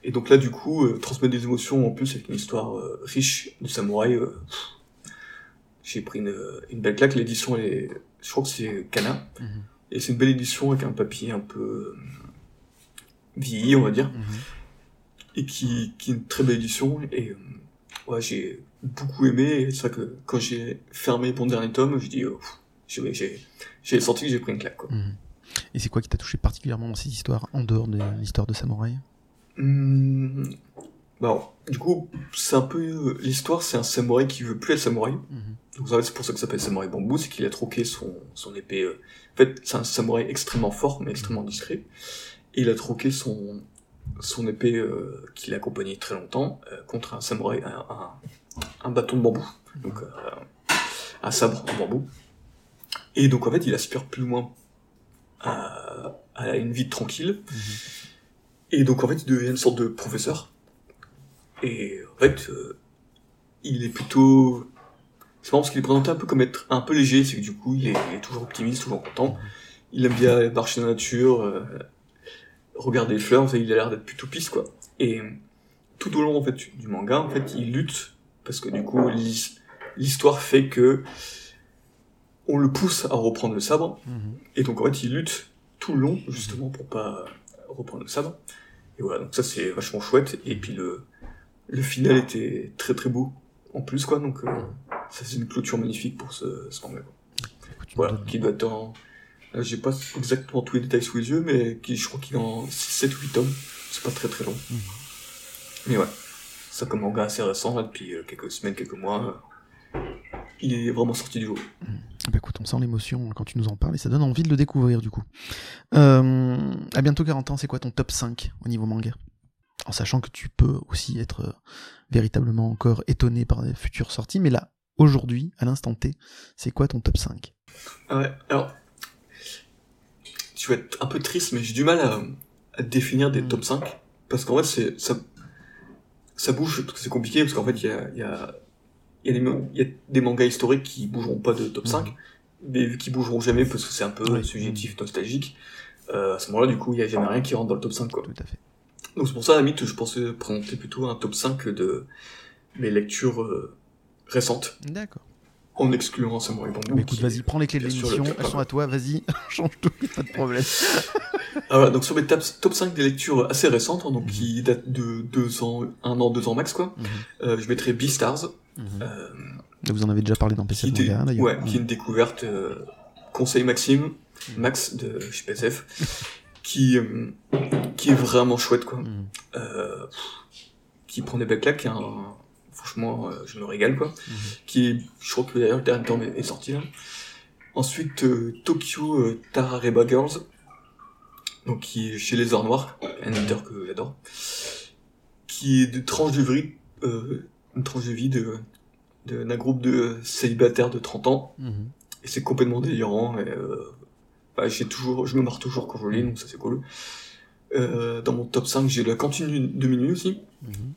Et donc là, du coup, euh, transmettre des émotions en plus avec une histoire euh, riche de samouraï, euh, j'ai pris une, une belle claque. L'édition, est- je crois que c'est Kana. Mhm. Et c'est une belle édition avec un papier un peu euh, vieilli, on va dire. Mhm. et qui, qui est une très belle édition. Et euh, ouais, j'ai beaucoup aimé. Et c'est vrai que quand j'ai fermé mon dernier tome, j'ai dit, oh, j'ai, j'ai, j'ai senti que j'ai pris une claque. Quoi. Mhm. Et c'est quoi qui t'a touché particulièrement dans cette histoire, en dehors de l'histoire de Samouraï? Alors, du coup, c'est un peu l'histoire, c'est un samouraï qui veut plus être samouraï. Mhm. Donc en fait, c'est pour ça que ça s'appelle samouraï bambou, c'est qu'il a troqué son son épée. euh, En fait, c'est un samouraï extrêmement fort mais extrêmement discret. Et il a troqué son son épée euh, qu'il a accompagné très longtemps euh, contre un samouraï, un, un, un bâton de bambou, donc euh, un sabre en bambou. Et donc en fait, il aspire plus loin à, à une vie tranquille. Mhm. Et donc en fait, il devient une sorte de professeur. Et en fait, euh, il est plutôt... C'est marrant parce qu'il est présenté un peu comme être un peu léger, c'est que du coup, il est, il est toujours optimiste, toujours content. Il aime bien marcher dans la nature, euh, regarder les fleurs, en fait, il a l'air d'être plutôt pisse, quoi. Et tout au long, en fait, du manga, en fait, il lutte, parce que du coup, l'his- l'histoire fait que on le pousse à reprendre le sabre, Mhm. et donc en fait, il lutte tout le long, justement, pour pas reprendre le sabre. Et voilà, donc ça c'est vachement chouette. Et puis le, le final était très très beau, en plus, quoi. Donc euh, ça c'est une clôture magnifique pour ce, ce manga. Voilà, qui doit être en... J'ai pas exactement tous les détails sous les yeux, mais qui, je crois qu'il est en 7 ou 8 tomes. C'est pas très très long. Mhm. Mais ouais, ça comme manga assez récent, là, depuis euh, quelques semaines, quelques mois. Il est vraiment sorti du lot. Bah écoute, on sent l'émotion quand tu nous en parles et ça donne envie de le découvrir du coup. Euh, à bientôt 40 ans, c'est quoi ton top 5 au niveau manga? En sachant que tu peux aussi être euh, véritablement encore étonné par les futures sorties, mais là, aujourd'hui, à l'instant T, c'est quoi ton top 5 Ah ouais, alors, tu vas être un peu triste, mais j'ai du mal à, à définir des Mm. top 5, parce qu'en fait, c'est, ça, ça bouge, parce que c'est compliqué, parce qu'en fait, il y a, il y, a, il y, a des man- il y a des mangas historiques qui bougeront pas de top 5, mais vu qu'ils bougeront jamais, parce que c'est un peu. Ouais. subjectif, nostalgique, euh, à ce moment-là, du coup, il y a jamais rien qui rentre dans le top 5, quoi. Tout à fait. Donc c'est pour ça, à la limite, je pensais présenter plutôt un top 5 de mes lectures euh, récentes, D'accord. en excluant Samurai Bamboo. Bah écoute, qui- vas-y, prends les clés de l'émission, elles sont à toi, vas-y, <laughs> change tout, pas de problème. <laughs> Ah voilà, donc sur mes top, top 5 des lectures assez récentes, hein, donc Mhm. qui datent de deux ans, un an, deux ans max, quoi, Mhm, euh, je mettrais Beastars, mhm. euh, Vous en avez déjà parlé dans PC Manga d'ailleurs. ouais, qui est une découverte euh, conseil Maxime, Max de chez PSF, qui, euh, qui est vraiment chouette, quoi. Mhm, qui prend des belles claques, hein, franchement, je me régale, quoi. mhm. Qui est, je crois que d'ailleurs le dernier tome est, sorti, là. Ensuite, euh, Tokyo Tarareba Girls, donc qui est chez Les Heures Noires, un éditeur que j'adore, qui est de tranche de euh, une tranche de vie de de- d'un groupe de célibataires de 30 ans, Mhm. et c'est complètement délirant, et euh, bah, j'ai toujours, je me marre toujours quand je lis, donc ça c'est cool. Euh, dans mon top 5, j'ai la cantine de minuit aussi, Mhm.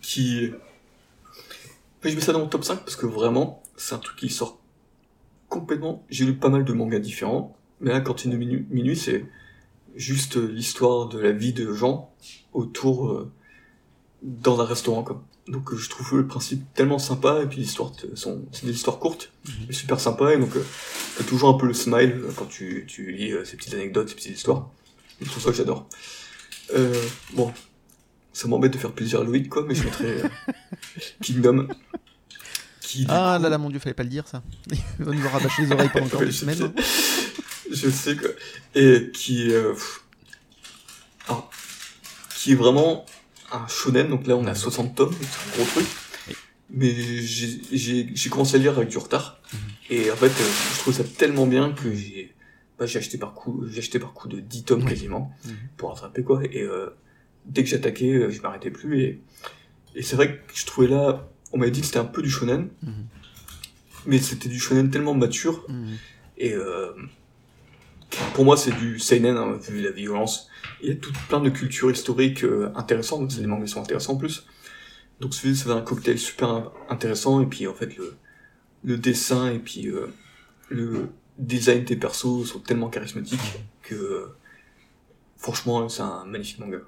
qui... Mais je mets ça dans mon top 5 parce que vraiment, c'est un truc qui sort complètement... J'ai lu pas mal de mangas différents, mais là, Cantine de Minu- Minuit, c'est juste l'histoire de la vie de gens autour... euh, dans un restaurant, quoi. Donc euh, je trouve le principe tellement sympa, et puis l'histoire, c'est des histoires courtes, Mhm. mais super sympa, et donc euh, t'as toujours un peu le smile euh, quand tu, tu lis ces petites anecdotes, ces petites histoires. C'est tout ça que j'adore. Euh, bon, ça m'embête de faire plaisir à Loïc, quoi, mais je mettrais euh, <laughs> Kingdom. Qui, Ah coup- là là, mon dieu, fallait pas le dire ça. <laughs> Il va nous rabâcher les oreilles pendant <laughs> encore des je semaines. sais. Je sais que. Et qui euh, alors, qui est vraiment un shonen, donc là on a 60 tomes, c'est un gros truc. Mais j'ai- commencé à lire avec du retard. Mhm. Et en fait, euh, je trouve ça tellement bien que j'ai bah, j'ai acheté par coup, j'ai acheté par coup de 10 tomes quasiment Mhm. pour rattraper quoi. Et euh, dès que j'attaquais, euh, je m'arrêtais plus. Et, et c'est vrai que je trouvais là, on m'avait dit que c'était un peu du shonen, Mhm. mais c'était du shonen tellement mature et euh, pour moi, c'est du seinen, hein, vu la violence. Il y a tout plein de cultures historiques euh, intéressantes, c'est des mangas qui sont intéressants en plus. Donc ça fait un cocktail super in- intéressant, et puis en fait, le, le dessin et puis euh, le design des persos sont tellement charismatiques que franchement, c'est un magnifique manga.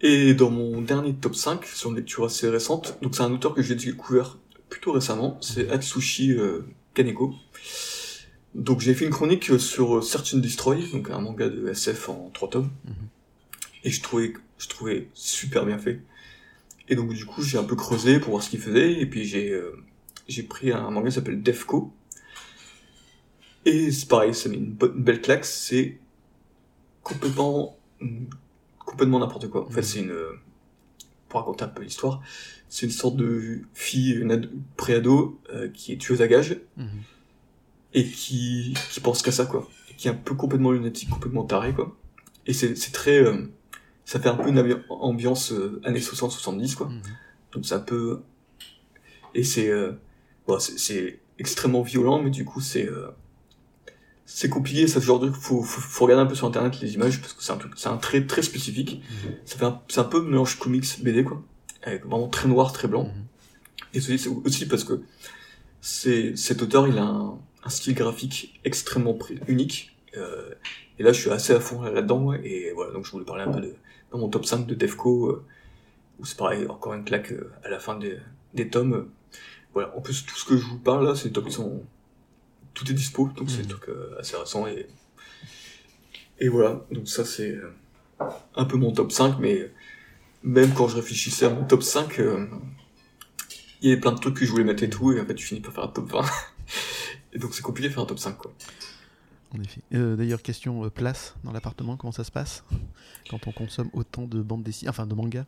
Et dans mon dernier top 5, sur une lecture assez récente, donc c'est un auteur que j'ai découvert plutôt récemment, c'est Atsushi euh, Kaneko. Donc j'ai fait une chronique sur Search and Destroy, donc un manga de SF en trois tomes. Mhm. et je trouvais, je trouvais super bien fait. Et donc du coup, j'ai un peu creusé pour voir ce qu'il faisait, et puis j'ai euh, j'ai pris un manga qui s'appelle Defco. Et c'est pareil, ça met une, belle claque, c'est complètement complètement n'importe quoi. En fait, c'est une pour raconter un peu l'histoire, c'est une sorte de fille, une préado euh, qui est tueuse à gages mhm. Et qui qui pense qu'à ça quoi, qui est un peu complètement lunatique, complètement taré quoi. Et c'est c'est très euh, ça fait un peu une ambiance euh, années 60-70 quoi. Mhm. Donc c'est un peu et c'est euh, bon, c'est extrêmement violent mais du coup c'est euh, c'est compliqué ça genre de faut, faut, faut regarder un peu sur internet les images parce que c'est un truc c'est un trait très spécifique mhm. ça fait c'est un peu mélange comics BD quoi avec vraiment très noir très blanc mhm. et c'est aussi parce que c'est cet auteur il a un, un style graphique extrêmement unique euh, et là je suis assez à fond là-dedans et voilà donc je voulais parler un peu de mon top 5 de Defco, euh, où c'est pareil, encore une claque euh, à la fin des, des tomes. Voilà, en plus, tout ce que je vous parle là, c'est des tomes qui sont. Tout est dispo, donc c'est des mmh. trucs euh, assez récents et. Et voilà, donc ça c'est un peu mon top 5, mais même quand je réfléchissais à mon top 5, il y avait plein de trucs que je voulais mettre et tout, et en fait tu finis par faire un top 20. Et donc c'est compliqué de faire un top 5 quoi. En effet. Euh, d'ailleurs, question euh, place dans l'appartement, comment ça se passe <laughs> quand on consomme autant de bandes dessinées, enfin de mangas?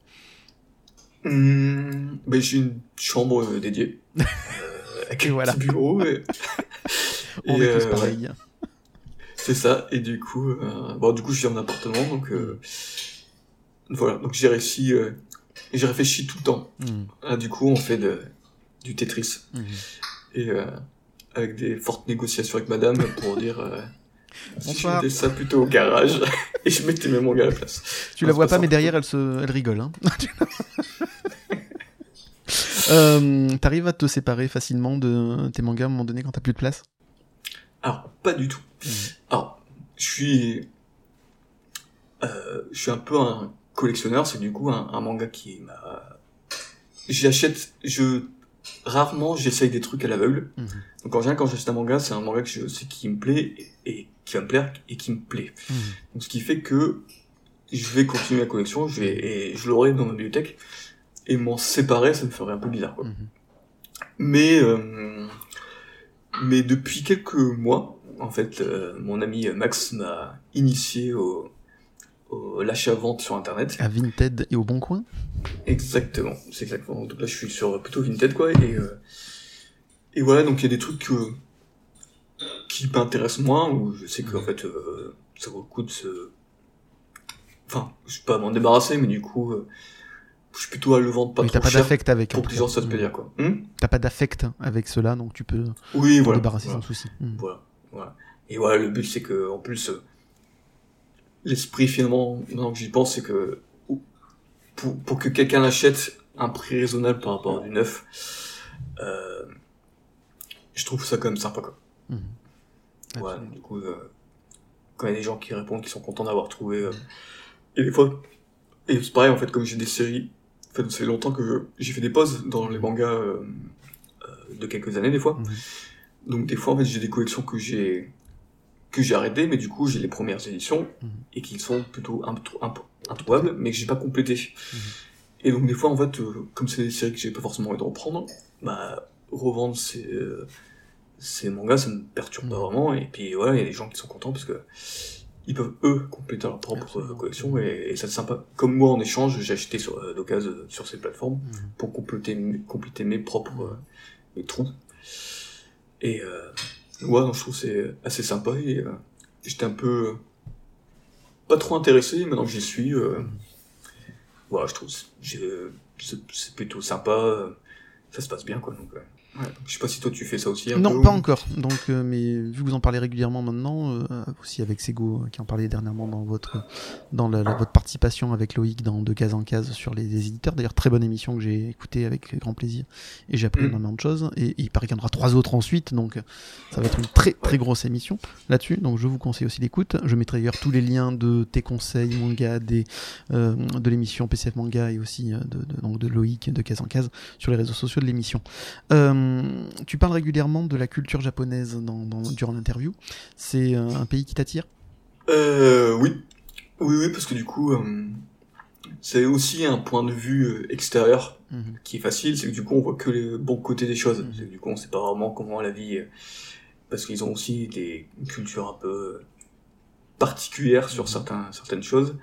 Mmh, ben, J'ai une chambre euh, dédiée. <laughs> avec un voilà. petit bureau. Et... <laughs> on est tous pareils. C'est ça, et du coup, bon, du coup, je vis en appartement, donc voilà, donc j'ai réussi, j'ai réfléchi tout le temps. Mmh. du coup, on fait de, du Tetris. Mmh. Et avec des fortes négociations avec madame pour dire euh, mettais ça plutôt au garage <laughs> et je mettais mes mangas à la place. Tu la vois pas, mais derrière elle, se... elle rigole. Hein. <laughs> euh, T'arrives à te séparer facilement de tes mangas à un moment donné quand t'as plus de place? Alors, pas du tout. Mmh. Alors, je suis. Euh, je suis un peu un collectionneur, c'est du coup un, un manga qui m'a. J'achète, je rarement j'essaye des trucs à l'aveugle. Mhm. Donc en général quand j'achète un manga, c'est un manga que je sais qui me plaît et, qui va me plaire et qui me plaît. Mhm. Donc ce qui fait que je vais continuer la collection, je vais et je l'aurai dans ma bibliothèque et m'en séparer, ça me ferait un peu bizarre quoi. Mhm. Mais euh, mais depuis quelques mois, en fait, euh, mon ami Max m'a initié au l'achat-vente sur internet. À Vinted et au Bon Coin? Exactement, c'est exactement. Donc là, je suis sur plutôt Vinted, quoi. Et, euh, et voilà, donc il y a des trucs euh, qui m'intéressent moins, où je sais qu'en fait, euh, ça vaut le coup de se. Enfin, je suis pas à m'en débarrasser, mais du coup, je suis plutôt à le vendre pas mais trop pas d'affect avec pour plusieurs ça se peut dire quoi. Hmm t'as pas d'affect avec cela, donc tu peux oui, voilà, débarrasser sans souci. Hmm. Voilà, voilà. Et voilà, le but c'est que en plus l'esprit finalement, maintenant que j'y pense, c'est que pour, pour que quelqu'un l'achète un prix raisonnable par rapport à du neuf, euh, je trouve ça quand même sympa quoi. Mmh. Ouais, du coup, euh, quand il y a des gens qui répondent, qui sont contents d'avoir trouvé, euh, et des fois, et c'est pareil en fait, comme j'ai des séries, en fait, ça fait longtemps que j'ai fait des pauses dans les mangas euh, euh, de quelques années des fois. Mmh. Donc des fois en fait j'ai des collections que j'ai que j'ai arrêté, mais du coup j'ai les premières éditions mhm. et qui sont plutôt introuvables, mais que j'ai pas complété. Mhm. Et donc des fois en fait, euh, comme c'est des séries que j'ai pas forcément envie de reprendre, bah revendre ces, euh, ces mangas ça me perturbe pas mhm. vraiment. Et puis voilà, il y a des gens qui sont contents parce que ils peuvent eux compléter leur propre collection et, ça c'est sympa. Comme moi en échange, j'ai acheté sur euh, d'occasion sur ces plateformes pour compléter, compléter mes propres mes trous. Et Ouais, non, je trouve c'est assez sympa et euh, j'étais un peu pas trop intéressé, maintenant que j'y suis, euh, ouais, je trouve c'est plutôt sympa, ça se passe bien quoi. Donc, je sais pas si toi tu fais ça aussi. Un non, pas encore. Donc, euh, mais vu que vous en parlez régulièrement maintenant, euh, aussi avec Sego euh, qui en parlait dernièrement dans votre dans la, votre participation avec Loïc dans De Case en Case sur les, éditeurs. D'ailleurs, très bonne émission que j'ai écoutée avec grand plaisir et j'ai appris mm. énormément de choses. Et, il paraît qu'il y en aura trois autres ensuite, donc ça va être une très très grosse émission là-dessus. Donc, je vous conseille aussi l'écoute. Je mettrai d'ailleurs tous les liens de tes conseils manga, des de l'émission PCF Manga et aussi de, de, donc de Loïc de Case en Case sur les réseaux sociaux de l'émission. Euh, euh, tu parles régulièrement de la culture japonaise dans, durant l'interview. C'est un pays qui t'attire? Euh, Oui. Oui, oui, parce que du coup, euh, c'est aussi un point de vue euh, extérieur Mhm. qui est facile, c'est que du coup on voit que les bons côtés des choses. Mhm. C'est que du coup on sait pas vraiment comment la vie, euh, parce qu'ils ont aussi des une culture un peu particulière sur Mhm. certains certaines choses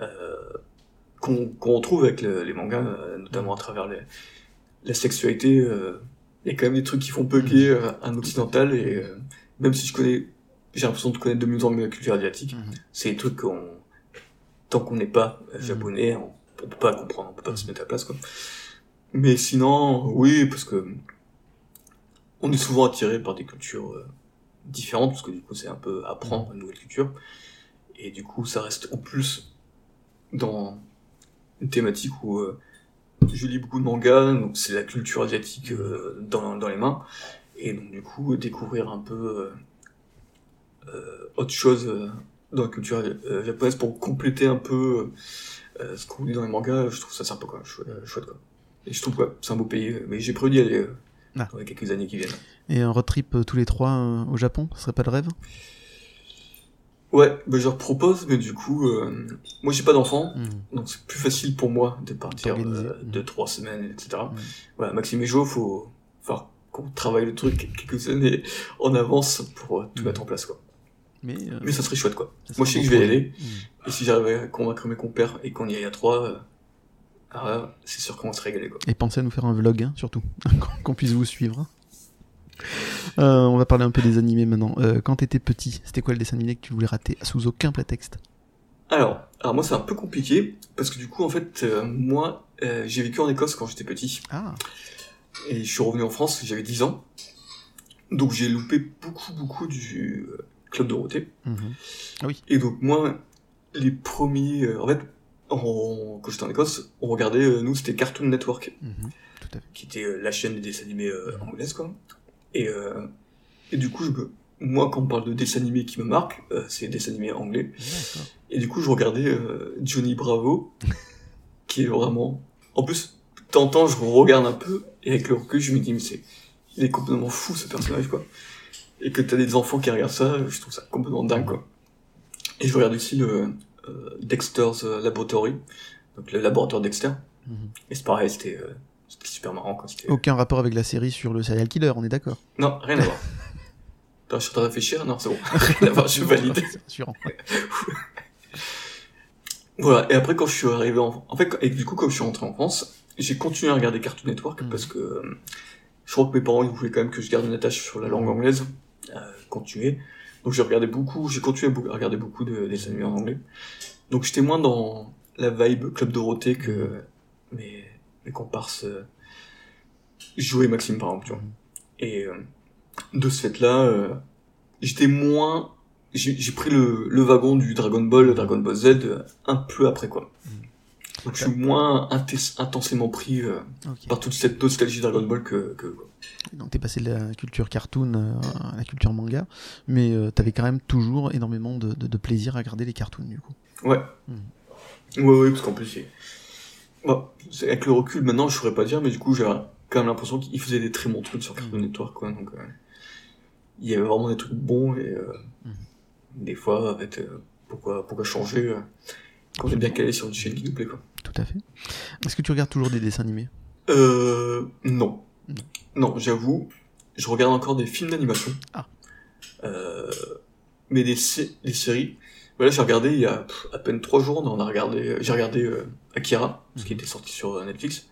euh, qu'on retrouve avec le- les mangas, euh, notamment à travers les, la sexualité. euh, Il y a quand même des trucs qui font bugger euh, un occidental et euh, même si je connais, j'ai l'impression de connaître de mieux en mieux la culture asiatique, Mhm. c'est des trucs qu'on tant qu'on n'est pas euh, Mhm. japonais, on, on peut pas comprendre, on peut pas Mhm. se mettre à la place quoi. Mais sinon, oui, parce que on est souvent attiré par des cultures euh, différentes, parce que du coup c'est un peu apprendre une nouvelle culture, et du coup ça reste en plus dans une thématique où euh, je lis beaucoup de mangas, donc c'est la culture asiatique euh, dans, dans les mains, et donc du coup découvrir un peu euh, euh, autre chose dans la culture japonaise pour compléter un peu ce qu'on lit dans les mangas, je trouve ça sympa quoi, chouette, quoi. Et je trouve que c'est un beau pays, mais j'ai prévu d'y aller Ah. dans les quelques années qui viennent. Et un road trip tous les trois au Japon, ce serait pas le rêve? Ouais, bah, je leur propose, mais du coup, euh, moi j'ai pas d'enfant, Mhm. donc c'est plus facile pour moi de partir euh, deux, trois semaines, etc. Mhm. Voilà, Maxime et Jo, faut, faut qu'on travaille le truc quelques années en avance pour euh, tout Mhm. mettre en place, quoi. Mais, euh, Mais ça serait chouette, quoi. Moi, je sais que je vais y aller, et si j'arrive à convaincre mes compères et qu'on y aille à trois, euh, alors là, c'est sûr qu'on va se régaler, quoi. Et pensez à nous faire un vlog, hein, surtout, qu'on- <laughs> qu'on puisse vous suivre. Euh, on va parler un peu des animés maintenant. Euh, quand t'étais petit, c'était quoi le dessin animé que tu voulais rater sous aucun prétexte Alors, alors moi c'est un peu compliqué, parce que du coup, en fait, euh, moi, euh, j'ai vécu en Écosse quand j'étais petit. Ah, Et je suis revenu en France, j'avais 10 ans. Donc j'ai loupé beaucoup, beaucoup du Club Dorothée. mhm. Et donc moi, les premiers... en fait, en- quand j'étais en Écosse, on regardait, euh, nous, c'était Cartoon Network, Mhm. tout à fait. qui était euh, la chaîne des dessins animés euh, anglaise, quoi. Et, euh, et du coup, je me- moi, quand on parle de dessins animés qui me marquent, euh, c'est des dessins animés anglais. Et du coup, je regardais euh, Johnny Bravo, <laughs> qui est vraiment... En plus, de temps en temps, je regarde un peu, et avec le recul, je me dis, mais c'est... Il est complètement fou, ce personnage, quoi. Et que t'as des enfants qui regardent ça, je trouve ça complètement dingue, quoi. Et je regarde aussi le euh, Dexter's Laboratory, donc le laboratoire Dexter. Mhm. Et c'est pareil, c'était super marrant, quoi. Aucun rapport avec la série sur le serial killer, on est d'accord Non, rien à voir. Attends, je suis en train de réfléchir, non, c'est bon. <laughs> Rien à voir, je valide. <laughs> Voilà, et après quand je suis arrivé en... En fait, quand- et du coup quand je suis rentré en France, j'ai continué à regarder Cartoon Network Mhm. parce que euh, je crois que mes parents ils voulaient quand même que je garde une attache sur la langue anglaise, euh, continuer. Donc j'ai regardé beaucoup, j'ai continué à regarder beaucoup de dessins animés en anglais. Donc j'étais moins dans la vibe Club Dorothée que mes, mes comparses euh, Joe et Maxime par exemple, tu vois. Et euh, de ce fait-là, euh, j'étais moins... J'ai pris le, le wagon du Dragon Ball, le Dragon Ball Z, euh, un peu après, quoi. Mhm. Donc je suis moins intensément pris euh, par toute cette nostalgie Dragon Ball que... que quoi. Donc t'es passé de la culture cartoon à la culture manga, mais euh, t'avais quand même toujours énormément de, de- de plaisir à regarder les cartoons du coup. Ouais. Mhm. Ouais, ouais, parce qu'en plus, c'est... Bon, c'est- avec le recul, maintenant, je saurais pas dire, mais du coup, j'ai quand même l'impression qu'il faisait des très bons trucs sur Cartoon Mhm. Network, quoi. Donc, euh, il y avait vraiment des trucs bons, et euh, Mhm. des fois, en fait, euh, pourquoi, pourquoi changer quand on est bien calé sur une chaîne qui nous plaît, quoi. Tout à fait. Est-ce que tu regardes toujours des dessins animés? Euh, non. Non. J'avoue, je regarde encore des films d'animation. Ah. Euh, mais des, sé- des séries. Voilà, j'ai regardé il y a pff, à peine trois jours, on a regardé, j'ai regardé euh, Akira, ce qui Mhm. était sorti sur Netflix.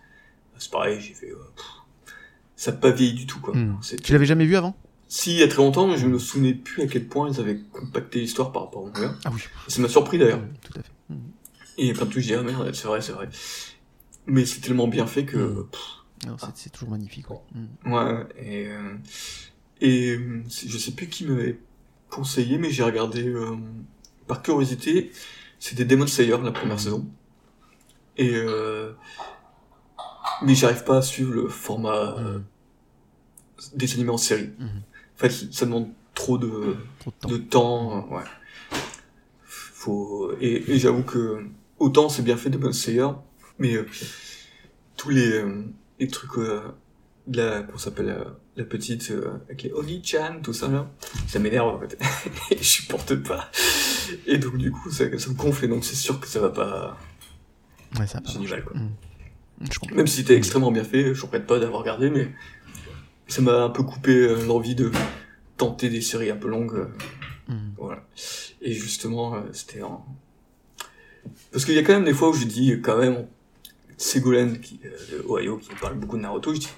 C'est pareil, j'ai fait, euh, pff, ça n'a pas vieilli du tout, quoi. Hmm. Tu l'avais jamais vu avant? Si, il y a très longtemps, mais je me souvenais plus à quel point ils avaient compacté l'histoire par rapport au manga. Ah oui. Ça m'a surpris d'ailleurs. Hmm, Tout à fait. Hmm. Et plein de trucs, j'ai dit, ah merde, c'est vrai, c'est vrai. Mais c'est tellement bien fait que, Non, c'est- toujours magnifique. ouais. Ouais, et, euh, et euh, je sais plus qui m'avait conseillé, mais j'ai regardé euh, par curiosité, c'était Demon Slayer la première saison. Et euh, mais j'arrive pas à suivre le format euh, des animés en série. Mhm. En fait, ça demande trop de, Trop de temps. de temps, euh, ouais. Faut et, et j'avoue que autant c'est bien fait Demon Slayer, mais euh, tous les les trucs de la comment s'appelle la, petite avec les Oni-chan tout ça là, ça m'énerve en fait. <laughs> Je supporte pas. Et donc du coup ça, ça me gonfle et donc c'est sûr que ça va pas Ouais, ça a pas mal, quoi. Je. Même si c'était extrêmement bien fait, je regrette pas d'avoir regardé, mais ça m'a un peu coupé euh, l'envie de tenter des séries un peu longues. euh, Mm. Voilà. Et justement, euh, c'était en... Parce qu'il y a quand même des fois où je dis, quand même, Ségolène qui, de Ohio, qui parle beaucoup de Naruto, je dis,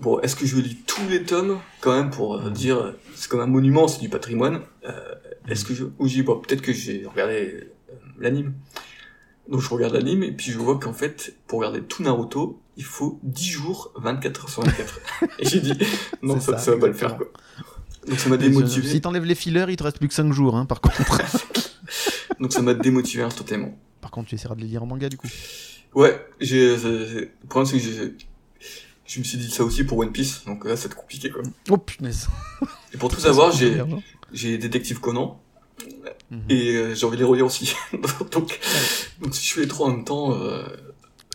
bon, est-ce que je lis tous les tomes, quand même, pour euh, dire, c'est comme un monument, c'est du patrimoine, euh, est-ce que je... Ou je dis, bon, peut-être que j'ai regardé euh, l'anime. Donc je regarde l'anime, et puis je vois qu'en fait, pour regarder tout Naruto, il faut 10 jours, 24 heures sur 24. <laughs> et j'ai dit, non, ça, ça, ça va pas le faire, quoi. Donc ça m'a démotivé. Si t'enlèves les fillers, il te reste plus que 5 jours, hein, par contre. <laughs> Donc ça m'a démotivé instantanément. par contre, tu essaieras de les lire en manga, du coup. Ouais, j'ai, le problème c'est que j'ai, je me suis dit ça aussi pour One Piece, donc là c'est compliqué quoi. Oh, punaise. Et pour tout savoir, j'ai, Mhm. j'ai Détective Conan, et euh, j'ai envie de les relire aussi. <laughs> donc, donc si je fais les trois en même temps, euh,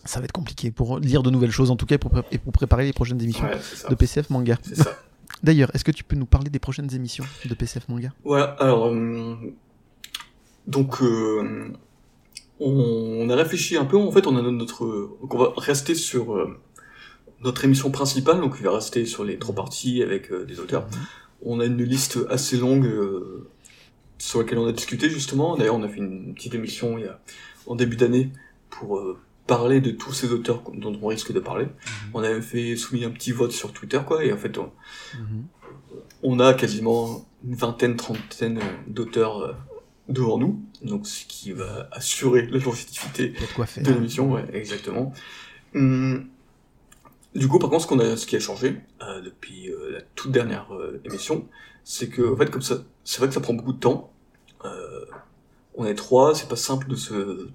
Ça va être compliqué pour lire de nouvelles choses, en tout cas, et pour, pré- et pour préparer les prochaines émissions ouais, de PCF Manga. C'est ça. <laughs> D'ailleurs, est-ce que tu peux nous parler des prochaines émissions de PCF Manga? Voilà, alors, euh, donc, on, on a réfléchi un peu, en fait, on a notre, donc on va rester sur notre émission principale, donc il va rester sur les trois parties avec des auteurs. On a une liste assez longue euh, sur laquelle on a discuté justement. D'ailleurs, on a fait une petite émission il y a, en début d'année pour euh, parler de tous ces auteurs dont on risque de parler. On avait fait soumis un petit vote sur Twitter, quoi, et en fait, on, Mhm. on a quasiment une vingtaine, trentaine d'auteurs euh, devant nous, donc ce qui va assurer la longévité de l'émission, ouais, exactement. Hum, du coup, par contre, ce, qu'on a, ce qui a changé euh, depuis la toute dernière émission, c'est que, en fait, comme ça, c'est vrai que ça prend beaucoup de temps. Euh, on est trois, c'est pas simple de se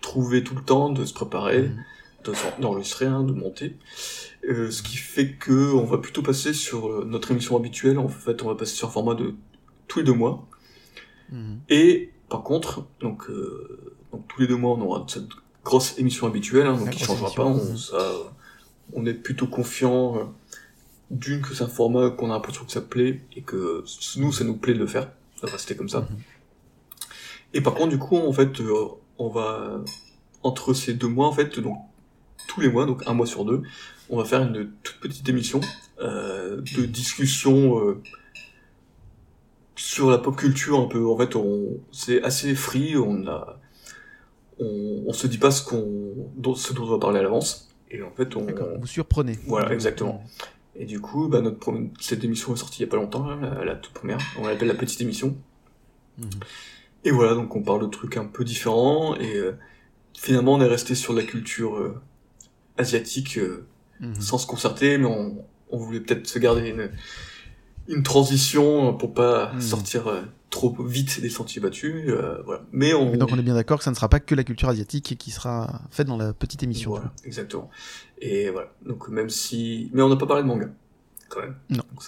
trouver tout le temps, de se préparer, Mhm. de d'enregistrer, hein, de monter. Euh, ce qui fait que on va plutôt passer sur euh, notre émission habituelle. En fait, on va passer sur un format de tous les deux mois. Mhm. Et par contre, donc, euh, donc tous les deux mois, on aura cette grosse émission habituelle, hein, donc qui changera émission, pas. On, ça, euh, on est plutôt confiant euh, d'une que c'est un format qu'on a l'impression que ça plaît et que nous, ça nous plaît de le faire. Ça va rester comme ça. Mhm. Et par contre, du coup, en fait, euh, on va entre ces deux mois, en fait, donc tous les mois, donc un mois sur deux, on va faire une toute petite émission euh, de discussion euh, sur la pop culture un peu. En fait, on c'est assez free, on a on, on se dit pas ce qu'on dont, ce dont on va parler à l'avance. Et en fait, on vous surprenez. Voilà, exactement. et du coup, bah, notre cette émission est sortie il y a pas longtemps, hein, la, la toute première. On l'appelle la petite émission. Mhm. Et voilà, donc on parle de trucs un peu différents et euh, finalement on est resté sur la culture euh, asiatique euh, Mhm. sans se concerter, mais on, on voulait peut-être se garder une, une transition euh, pour pas Mhm. sortir euh, trop vite des sentiers battus. euh, voilà. Mais on, Et donc on est bien d'accord que ça ne sera pas que la culture asiatique qui sera faite dans la petite émission. Voilà, exactement. Et voilà. Donc même si, mais on n'a pas parlé de manga, quand même. Non. Donc,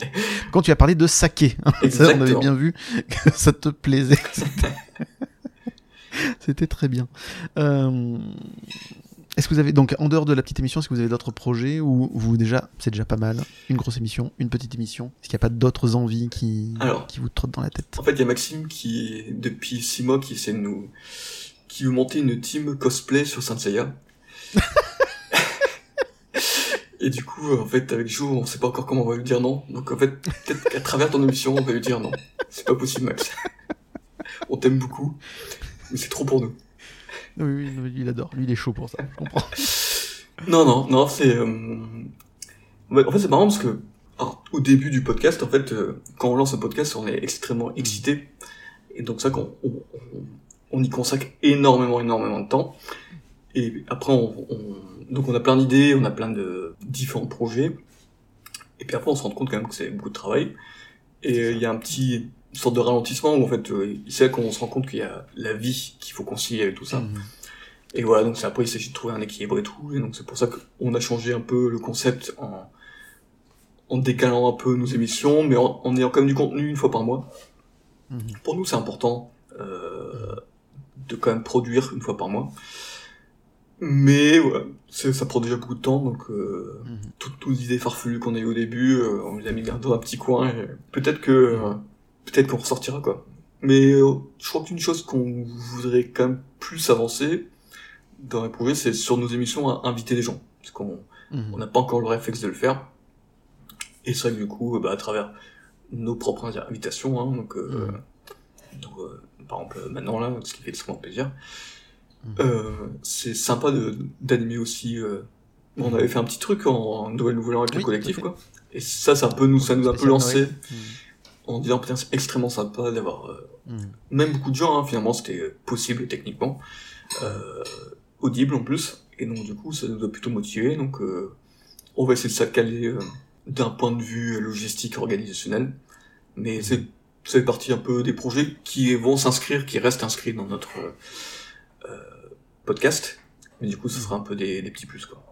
c'est- <laughs> Quand tu as parlé de saké, hein, ça, on avait bien vu que ça te plaisait. <laughs> C'était très bien. Euh, Est-ce que vous avez donc en dehors de la petite émission, est-ce que vous avez d'autres projets ou vous déjà c'est déjà pas mal? Une grosse émission, une petite émission? Est-ce qu'il n'y a pas d'autres envies qui Alors. qui vous trottent dans la tête? En fait, il y a Maxime qui, depuis six mois, qui essaie de nous, qui veut monter une team cosplay sur Saint Seiya. <laughs> Et du coup, en fait, avec Jo, on sait pas encore comment on va lui dire non. Donc, en fait, peut-être qu'à travers ton émission, on va lui dire non. C'est pas possible, Max. on t'aime beaucoup, mais c'est trop pour nous. Oui, oui, oui, il adore. Lui, il est chaud pour ça. Je comprends. Non, non, non, c'est. euh, En fait, c'est marrant parce que alors, au début du podcast, en fait, euh, quand on lance un podcast, on est extrêmement excité, et donc ça, qu'on on, on- on y consacre énormément, énormément de temps. Et après, on, on- donc on a plein d'idées, on a plein de différents projets, et puis après, on se rend compte quand même que c'est beaucoup de travail. Et euh, il y a un petit une sorte de ralentissement où en fait, euh, c'est là qu'on se rend compte qu'il y a la vie qu'il faut concilier avec tout ça. Mhm. Et voilà, donc c'est après il s'agit de trouver un équilibre et tout, et donc c'est pour ça qu'on a changé un peu le concept en, en décalant un peu nos émissions, mais en, en ayant quand même du contenu une fois par mois. Mhm. Pour nous, c'est important euh, de quand même produire une fois par mois. Mais c'est- ça prend déjà beaucoup de temps, donc euh, Mhm. toutes nos idées farfelues qu'on a eues au début, euh, on les a mis dans un petit coin, et peut-être que euh, peut-être qu'on ressortira quoi. Mais euh, je crois qu'une chose qu'on voudrait quand même plus avancer dans les projets, c'est sur nos émissions à inviter des gens. Parce qu'on Mhm. on n'a pas encore le réflexe de le faire. Et c'est vrai que du coup, bah, à travers nos propres invitations, hein, donc, euh, donc, euh, par exemple maintenant là, ce qui fait extrêmement plaisir, Mhm. Euh, c'est sympa de d'animer aussi. euh, on avait fait un petit truc en Noël Nouvel An avec Oui, le collectif, quoi. Et ça, ça, un peu nous, ça nous a un peu lancé Noël. en disant putain, c'est extrêmement sympa d'avoir euh, Mhm. même beaucoup de gens, hein, finalement, c'était possible techniquement, euh, audible en plus, et donc du coup, ça nous a plutôt motivé. Donc, euh, on va essayer de s'accaler euh, d'un point de vue logistique organisationnel, mais c'est ça fait partie un peu des projets qui vont s'inscrire, qui restent inscrits dans notre euh, podcast, mais du coup, ce sera un peu des, des petits plus quoi.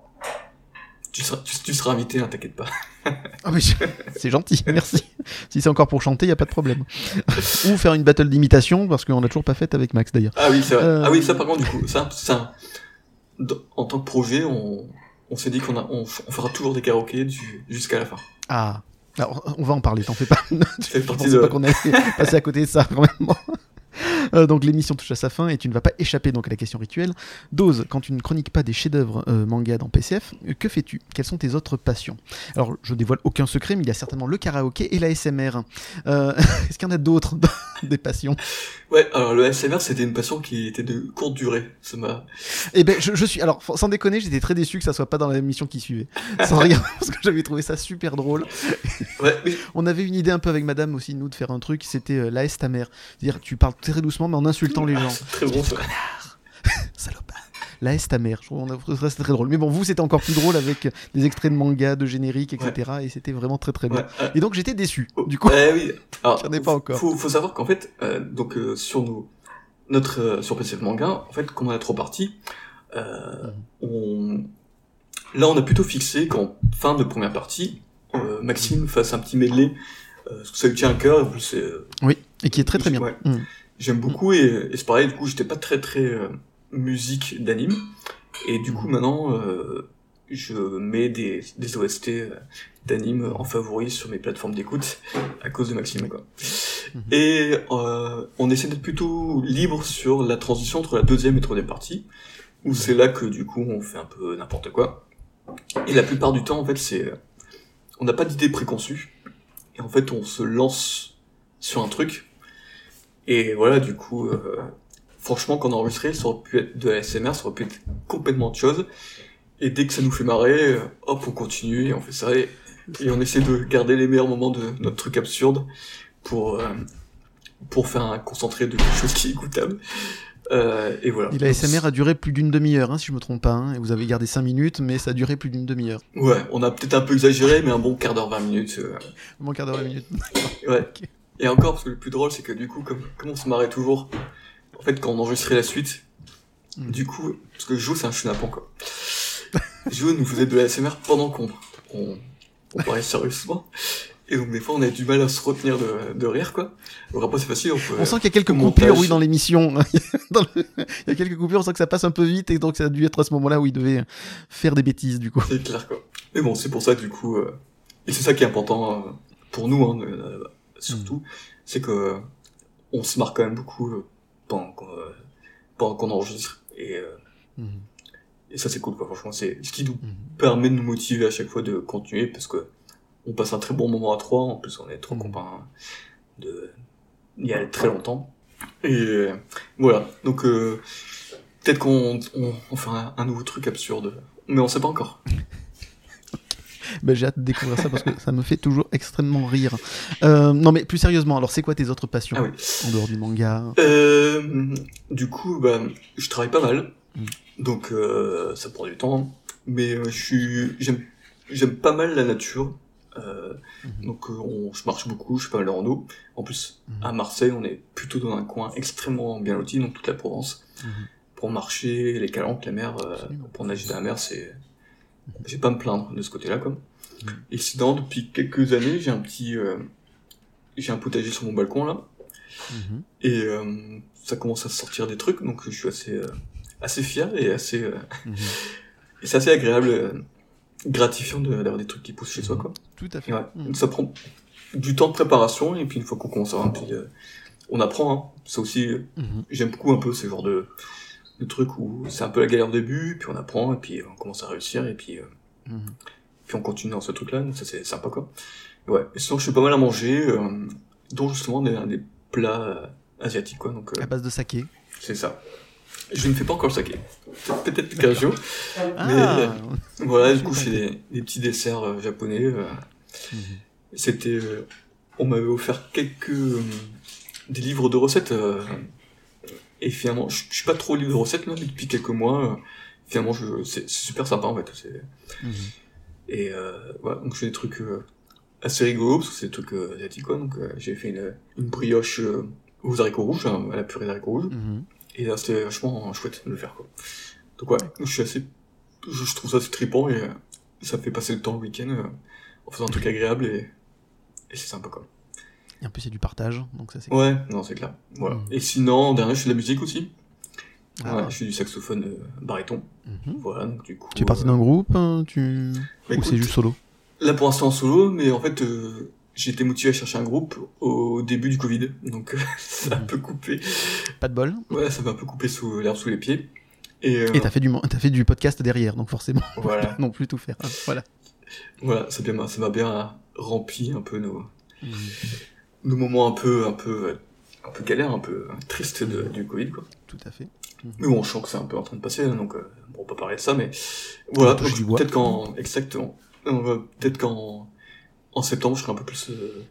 Tu seras, tu, tu seras invité, hein, t'inquiète pas. <laughs> Ah oui, c'est gentil, <laughs> merci. Si c'est encore pour chanter, y a pas de problème. <laughs> Ou faire une battle d'imitation, parce qu'on l'a toujours pas faite avec Max d'ailleurs. Ah oui, c'est vrai. Euh, Ah oui, ça par contre, du coup, ça, ça, en tant que projet, on, on s'est dit qu'on on, on fera toujours des karaokés jusqu'à la fin. Ah, alors on va en parler, t'en fais pas. Fait Je partie de, pas qu'on allait passer à côté de ça, quand même. <laughs> Euh, donc l'émission touche à sa fin et tu ne vas pas échapper donc à la question rituelle. Dose, quand tu ne chroniques pas des chefs-d'œuvre euh, manga dans PCF, euh, que fais-tu? Quelles sont tes autres passions? Alors je dévoile aucun secret, mais il y a certainement le karaoké et la SMR. <laughs> Est-ce qu'il y en a d'autres <laughs> des passions? Ouais, alors le SMR, c'était une passion qui était de courte durée. Ça m'a, Eh ben je, je suis alors sans déconner, j'étais très déçu que ça soit pas dans la émission qui suivait. Sans rien, <laughs> parce que j'avais trouvé ça super drôle. ouais, mais, <laughs> On avait une idée un peu avec Madame aussi nous de faire un truc, c'était euh, la S ta mère, c'est-à-dire tu parles très doucement mais en insultant les gens. c'est très bon, ça. <laughs> Salope. La S ta mère, c'était très drôle. Mais bon, vous c'était encore plus drôle avec des extraits de manga, de génériques, etc. Et c'était vraiment très très bien. Ouais, euh, Et donc j'étais déçu. Du coup, eh oui. Alors, j'en ai pas encore. Faut, faut savoir qu'en fait, euh, donc, euh, sur nos, notre, euh, sur PCF Manga, en fait, comme on a trop parti, euh, on, là, on a plutôt fixé qu'en fin de première partie, euh, Maxime fasse un petit medley, euh, parce que ça lui tient à cœur, et euh, Et qui est très très bien. Ouais. Mm. J'aime beaucoup et, et c'est pareil, du coup, j'étais pas très très euh, musique d'anime. Et du coup, maintenant, euh, je mets des, des OST euh, d'anime en favori sur mes plateformes d'écoute à cause de Maxime, quoi. Mhm. Et euh, on essaie d'être plutôt libre sur la transition entre la deuxième et troisième partie, où c'est là que du coup on fait un peu n'importe quoi. Et la plupart du temps, en fait, c'est on n'a pas d'idée préconçue, et en fait, on se lance sur un truc. Et voilà, du coup, euh, franchement, quand on a enregistré, ça aurait pu être de la SMR, ça aurait pu être complètement autre chose. Et dès que ça nous fait marrer, euh, hop, on continue et on fait ça. Et, et on essaie de garder les meilleurs moments de notre truc absurde pour, euh, pour faire un concentré de quelque chose qui est écoutable. Euh, et voilà. Et la SMR a duré plus d'une demi-heure, hein, si je me trompe pas. hein, et vous avez gardé 5 minutes, mais ça a duré plus d'une demi-heure. Ouais, on a peut-être un peu exagéré, mais un bon quart d'heure, 20 minutes. euh, Mon quart d'heure, 20 minutes. Ouais. <laughs> Et encore, parce que le plus drôle, c'est que du coup, comme, comme on se marrait toujours, en fait, quand on enregistrait la suite, Mm. du coup, parce que Jo, c'est un chenapan, quoi. <laughs> Jo nous faisait de la SMR pendant qu'on on, on parlait sérieusement. Et donc, des fois, on avait du mal à se retenir de, de rire, quoi. Alors après, c'est facile, on peut... On sent qu'il y a quelques au coupures, montage. oui, dans l'émission. <laughs> Le- Il y a quelques coupures, on sent que ça passe un peu vite, et donc ça a dû être à ce moment-là où il devait faire des bêtises, du coup. C'est clair, quoi. Mais bon, c'est pour ça, du coup, euh, et c'est ça qui est important euh, pour nous, hein, euh, surtout, Mm. c'est que on se marre quand même beaucoup pendant qu'on euh, pendant qu'on enregistre. Et, euh, Mhm. et ça, c'est cool, quoi. Franchement, c'est ce qui nous Mhm. permet de nous motiver à chaque fois de continuer, parce que on passe un très bon moment à trois. En plus, on est trop Mhm. copains de il y a très longtemps. Et voilà. Donc euh, peut-être qu'on on, on fera un, un nouveau truc absurde, mais on sait pas encore. <laughs> Ben, j'ai hâte de découvrir ça parce que ça me fait toujours extrêmement rire. Euh, non, mais plus sérieusement, alors c'est quoi tes autres passions Ah oui. En dehors du manga? Euh, du coup, bah, je travaille pas mal, Mm. donc euh, ça prend du temps. Mais je suis, j'aime, j'aime pas mal la nature. Mhm. donc on, je marche beaucoup, je fais pas mal de rando. En plus, Mhm. à Marseille, on est plutôt dans un coin extrêmement bien loti, donc toute la Provence. Mhm. Pour marcher, les calanques, la mer, pour nager dans la mer, c'est, j'ai pas à me plaindre de ce côté-là, quoi. Mhm. Et sinon, depuis quelques années, j'ai un petit, euh, j'ai un potager sur mon balcon là. Mhm. Et euh, ça commence à sortir des trucs, donc je suis assez, euh, assez fier et assez, euh, Mhm. <laughs> et c'est assez agréable, gratifiant de- d'avoir des trucs qui poussent chez soi, quoi. Tout à fait. Ouais. Mhm. Ça prend du temps de préparation, et puis une fois qu'on commence à avoir un petit, on apprend, hein. ça aussi, Mhm. j'aime beaucoup un peu ce genre de, de truc où c'est un peu la galère au début, puis on apprend, et puis on commence à réussir, et puis, euh, Mhm. puis on continue dans ce truc-là, donc ça c'est sympa quoi. Ouais, et sinon je fais pas mal à manger, euh, dont justement des, des plats euh, asiatiques quoi, donc euh, À base de saké. c'est ça. Je ne fais pas encore le saké. Peut-être qu'un jour. Ah Voilà, du coup, je fais des, des petits desserts japonais. Mhm. C'était, on m'avait offert quelques des livres de recettes. Et finalement, je, je suis pas trop livre de recettes là, mais depuis quelques mois. euh, finalement, je, c'est c'est super sympa en fait. c'est- Mhm. Et euh, voilà, donc je fais des trucs euh, assez rigolos parce que c'est des trucs euh, asiatiques quoi. Donc euh, j'ai fait une, une brioche euh, aux haricots rouges, hein, à la purée d'haricots rouges. Mhm. Et là, c'était vachement chouette de le faire, quoi. Donc ouais, je suis assez... Je, je trouve ça assez trippant et ça fait passer le temps le week-end euh, en faisant un truc agréable et, et c'est sympa, quoi. Et en plus, a du partage, donc ça c'est. Ouais, non, c'est clair. Voilà. Mm. Et sinon, dernier, je fais de la musique aussi. Ah. Ouais, je fais du saxophone euh, baryton. Mhm. Voilà, donc du coup... Tu es parti euh, d'un groupe hein, tu... bah, Ou c'est juste solo? Là, pour l'instant, en solo, mais en fait... euh, j'ai été motivé à chercher un groupe au début du Covid, donc <laughs> ça a un Mhm. peu coupé. Pas de bol? Ouais, ça m'a un peu coupé sous l'herbe sous les pieds. Et, euh, t'as fait, du... fait du podcast derrière, donc forcément, voilà. non plus tout faire. hein. Voilà. Voilà, ça bien- ça m'a bien rempli un peu nos, Mhm. Nos moments un peu, un peu, un peu galères, un peu tristes de- du Covid, quoi. Tout à fait. Mais bon, je sens que c'est un peu en train de passer, donc euh, bon, on peut parler de ça, mais voilà, peut-être qu'en, exactement, va- peut-être qu'en, en septembre, je serai un peu plus euh,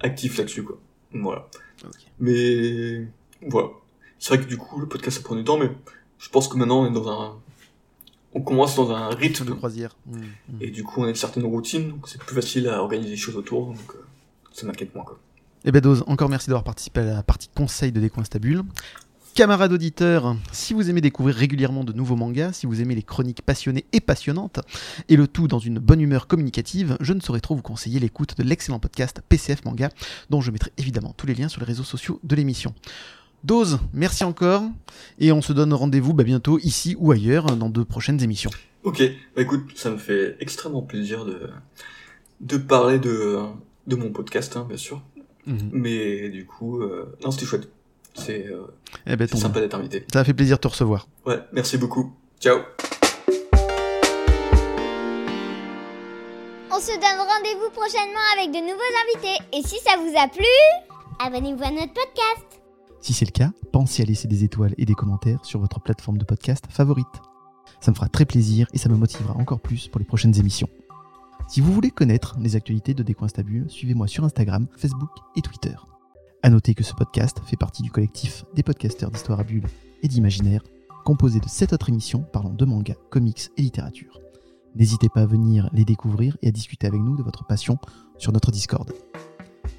actif là-dessus, quoi. Voilà. Mais voilà. C'est vrai que du coup, le podcast ça prend du temps, mais je pense que maintenant on est dans un, on commence dans un de rythme croisière. Mhm. et du coup, on a une certaine routine, donc c'est plus facile à organiser des choses autour, donc euh, ça m'inquiète moins, quoi. Eh ben Dose, encore merci d'avoir participé à la partie conseil de Décoinstabule. Camarades auditeurs, si vous aimez découvrir régulièrement de nouveaux mangas, si vous aimez les chroniques passionnées et passionnantes, et le tout dans une bonne humeur communicative, je ne saurais trop vous conseiller l'écoute de l'excellent podcast PCF Manga, dont je mettrai évidemment tous les liens sur les réseaux sociaux de l'émission. Dose, merci encore, et on se donne rendez-vous bah, bientôt ici ou ailleurs dans de prochaines émissions. Ok, bah écoute, ça me fait extrêmement plaisir de, de parler de, de mon podcast, hein, bien sûr. Mais du coup, euh, non, c'était chouette. C'est euh, Eh ben, sympa d'être invité. Ça a fait plaisir de te recevoir. Ouais, merci beaucoup. Ciao. On se donne rendez-vous prochainement avec de nouveaux invités. Et si ça vous a plu, abonnez-vous à notre podcast. Si c'est le cas, pensez à laisser des étoiles et des commentaires sur votre plateforme de podcast favorite. Ça me fera très plaisir et ça me motivera encore plus pour les prochaines émissions. Si vous voulez connaître les actualités de Décoinstabule, suivez-moi sur Instagram, Facebook et Twitter. À noter que ce podcast fait partie du collectif des podcasteurs d'histoire à bulles et d'imaginaire, composé de 7 autres émissions parlant de manga, comics et littérature. N'hésitez pas à venir les découvrir et à discuter avec nous de votre passion sur notre Discord.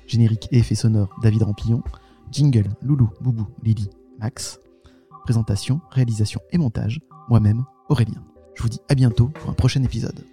Générique et effets sonores David Rampillon, Jingle, Loulou, Boubou, Lily, Max. Présentation, réalisation et montage, moi-même, Aurélien. Je vous dis à bientôt pour un prochain épisode.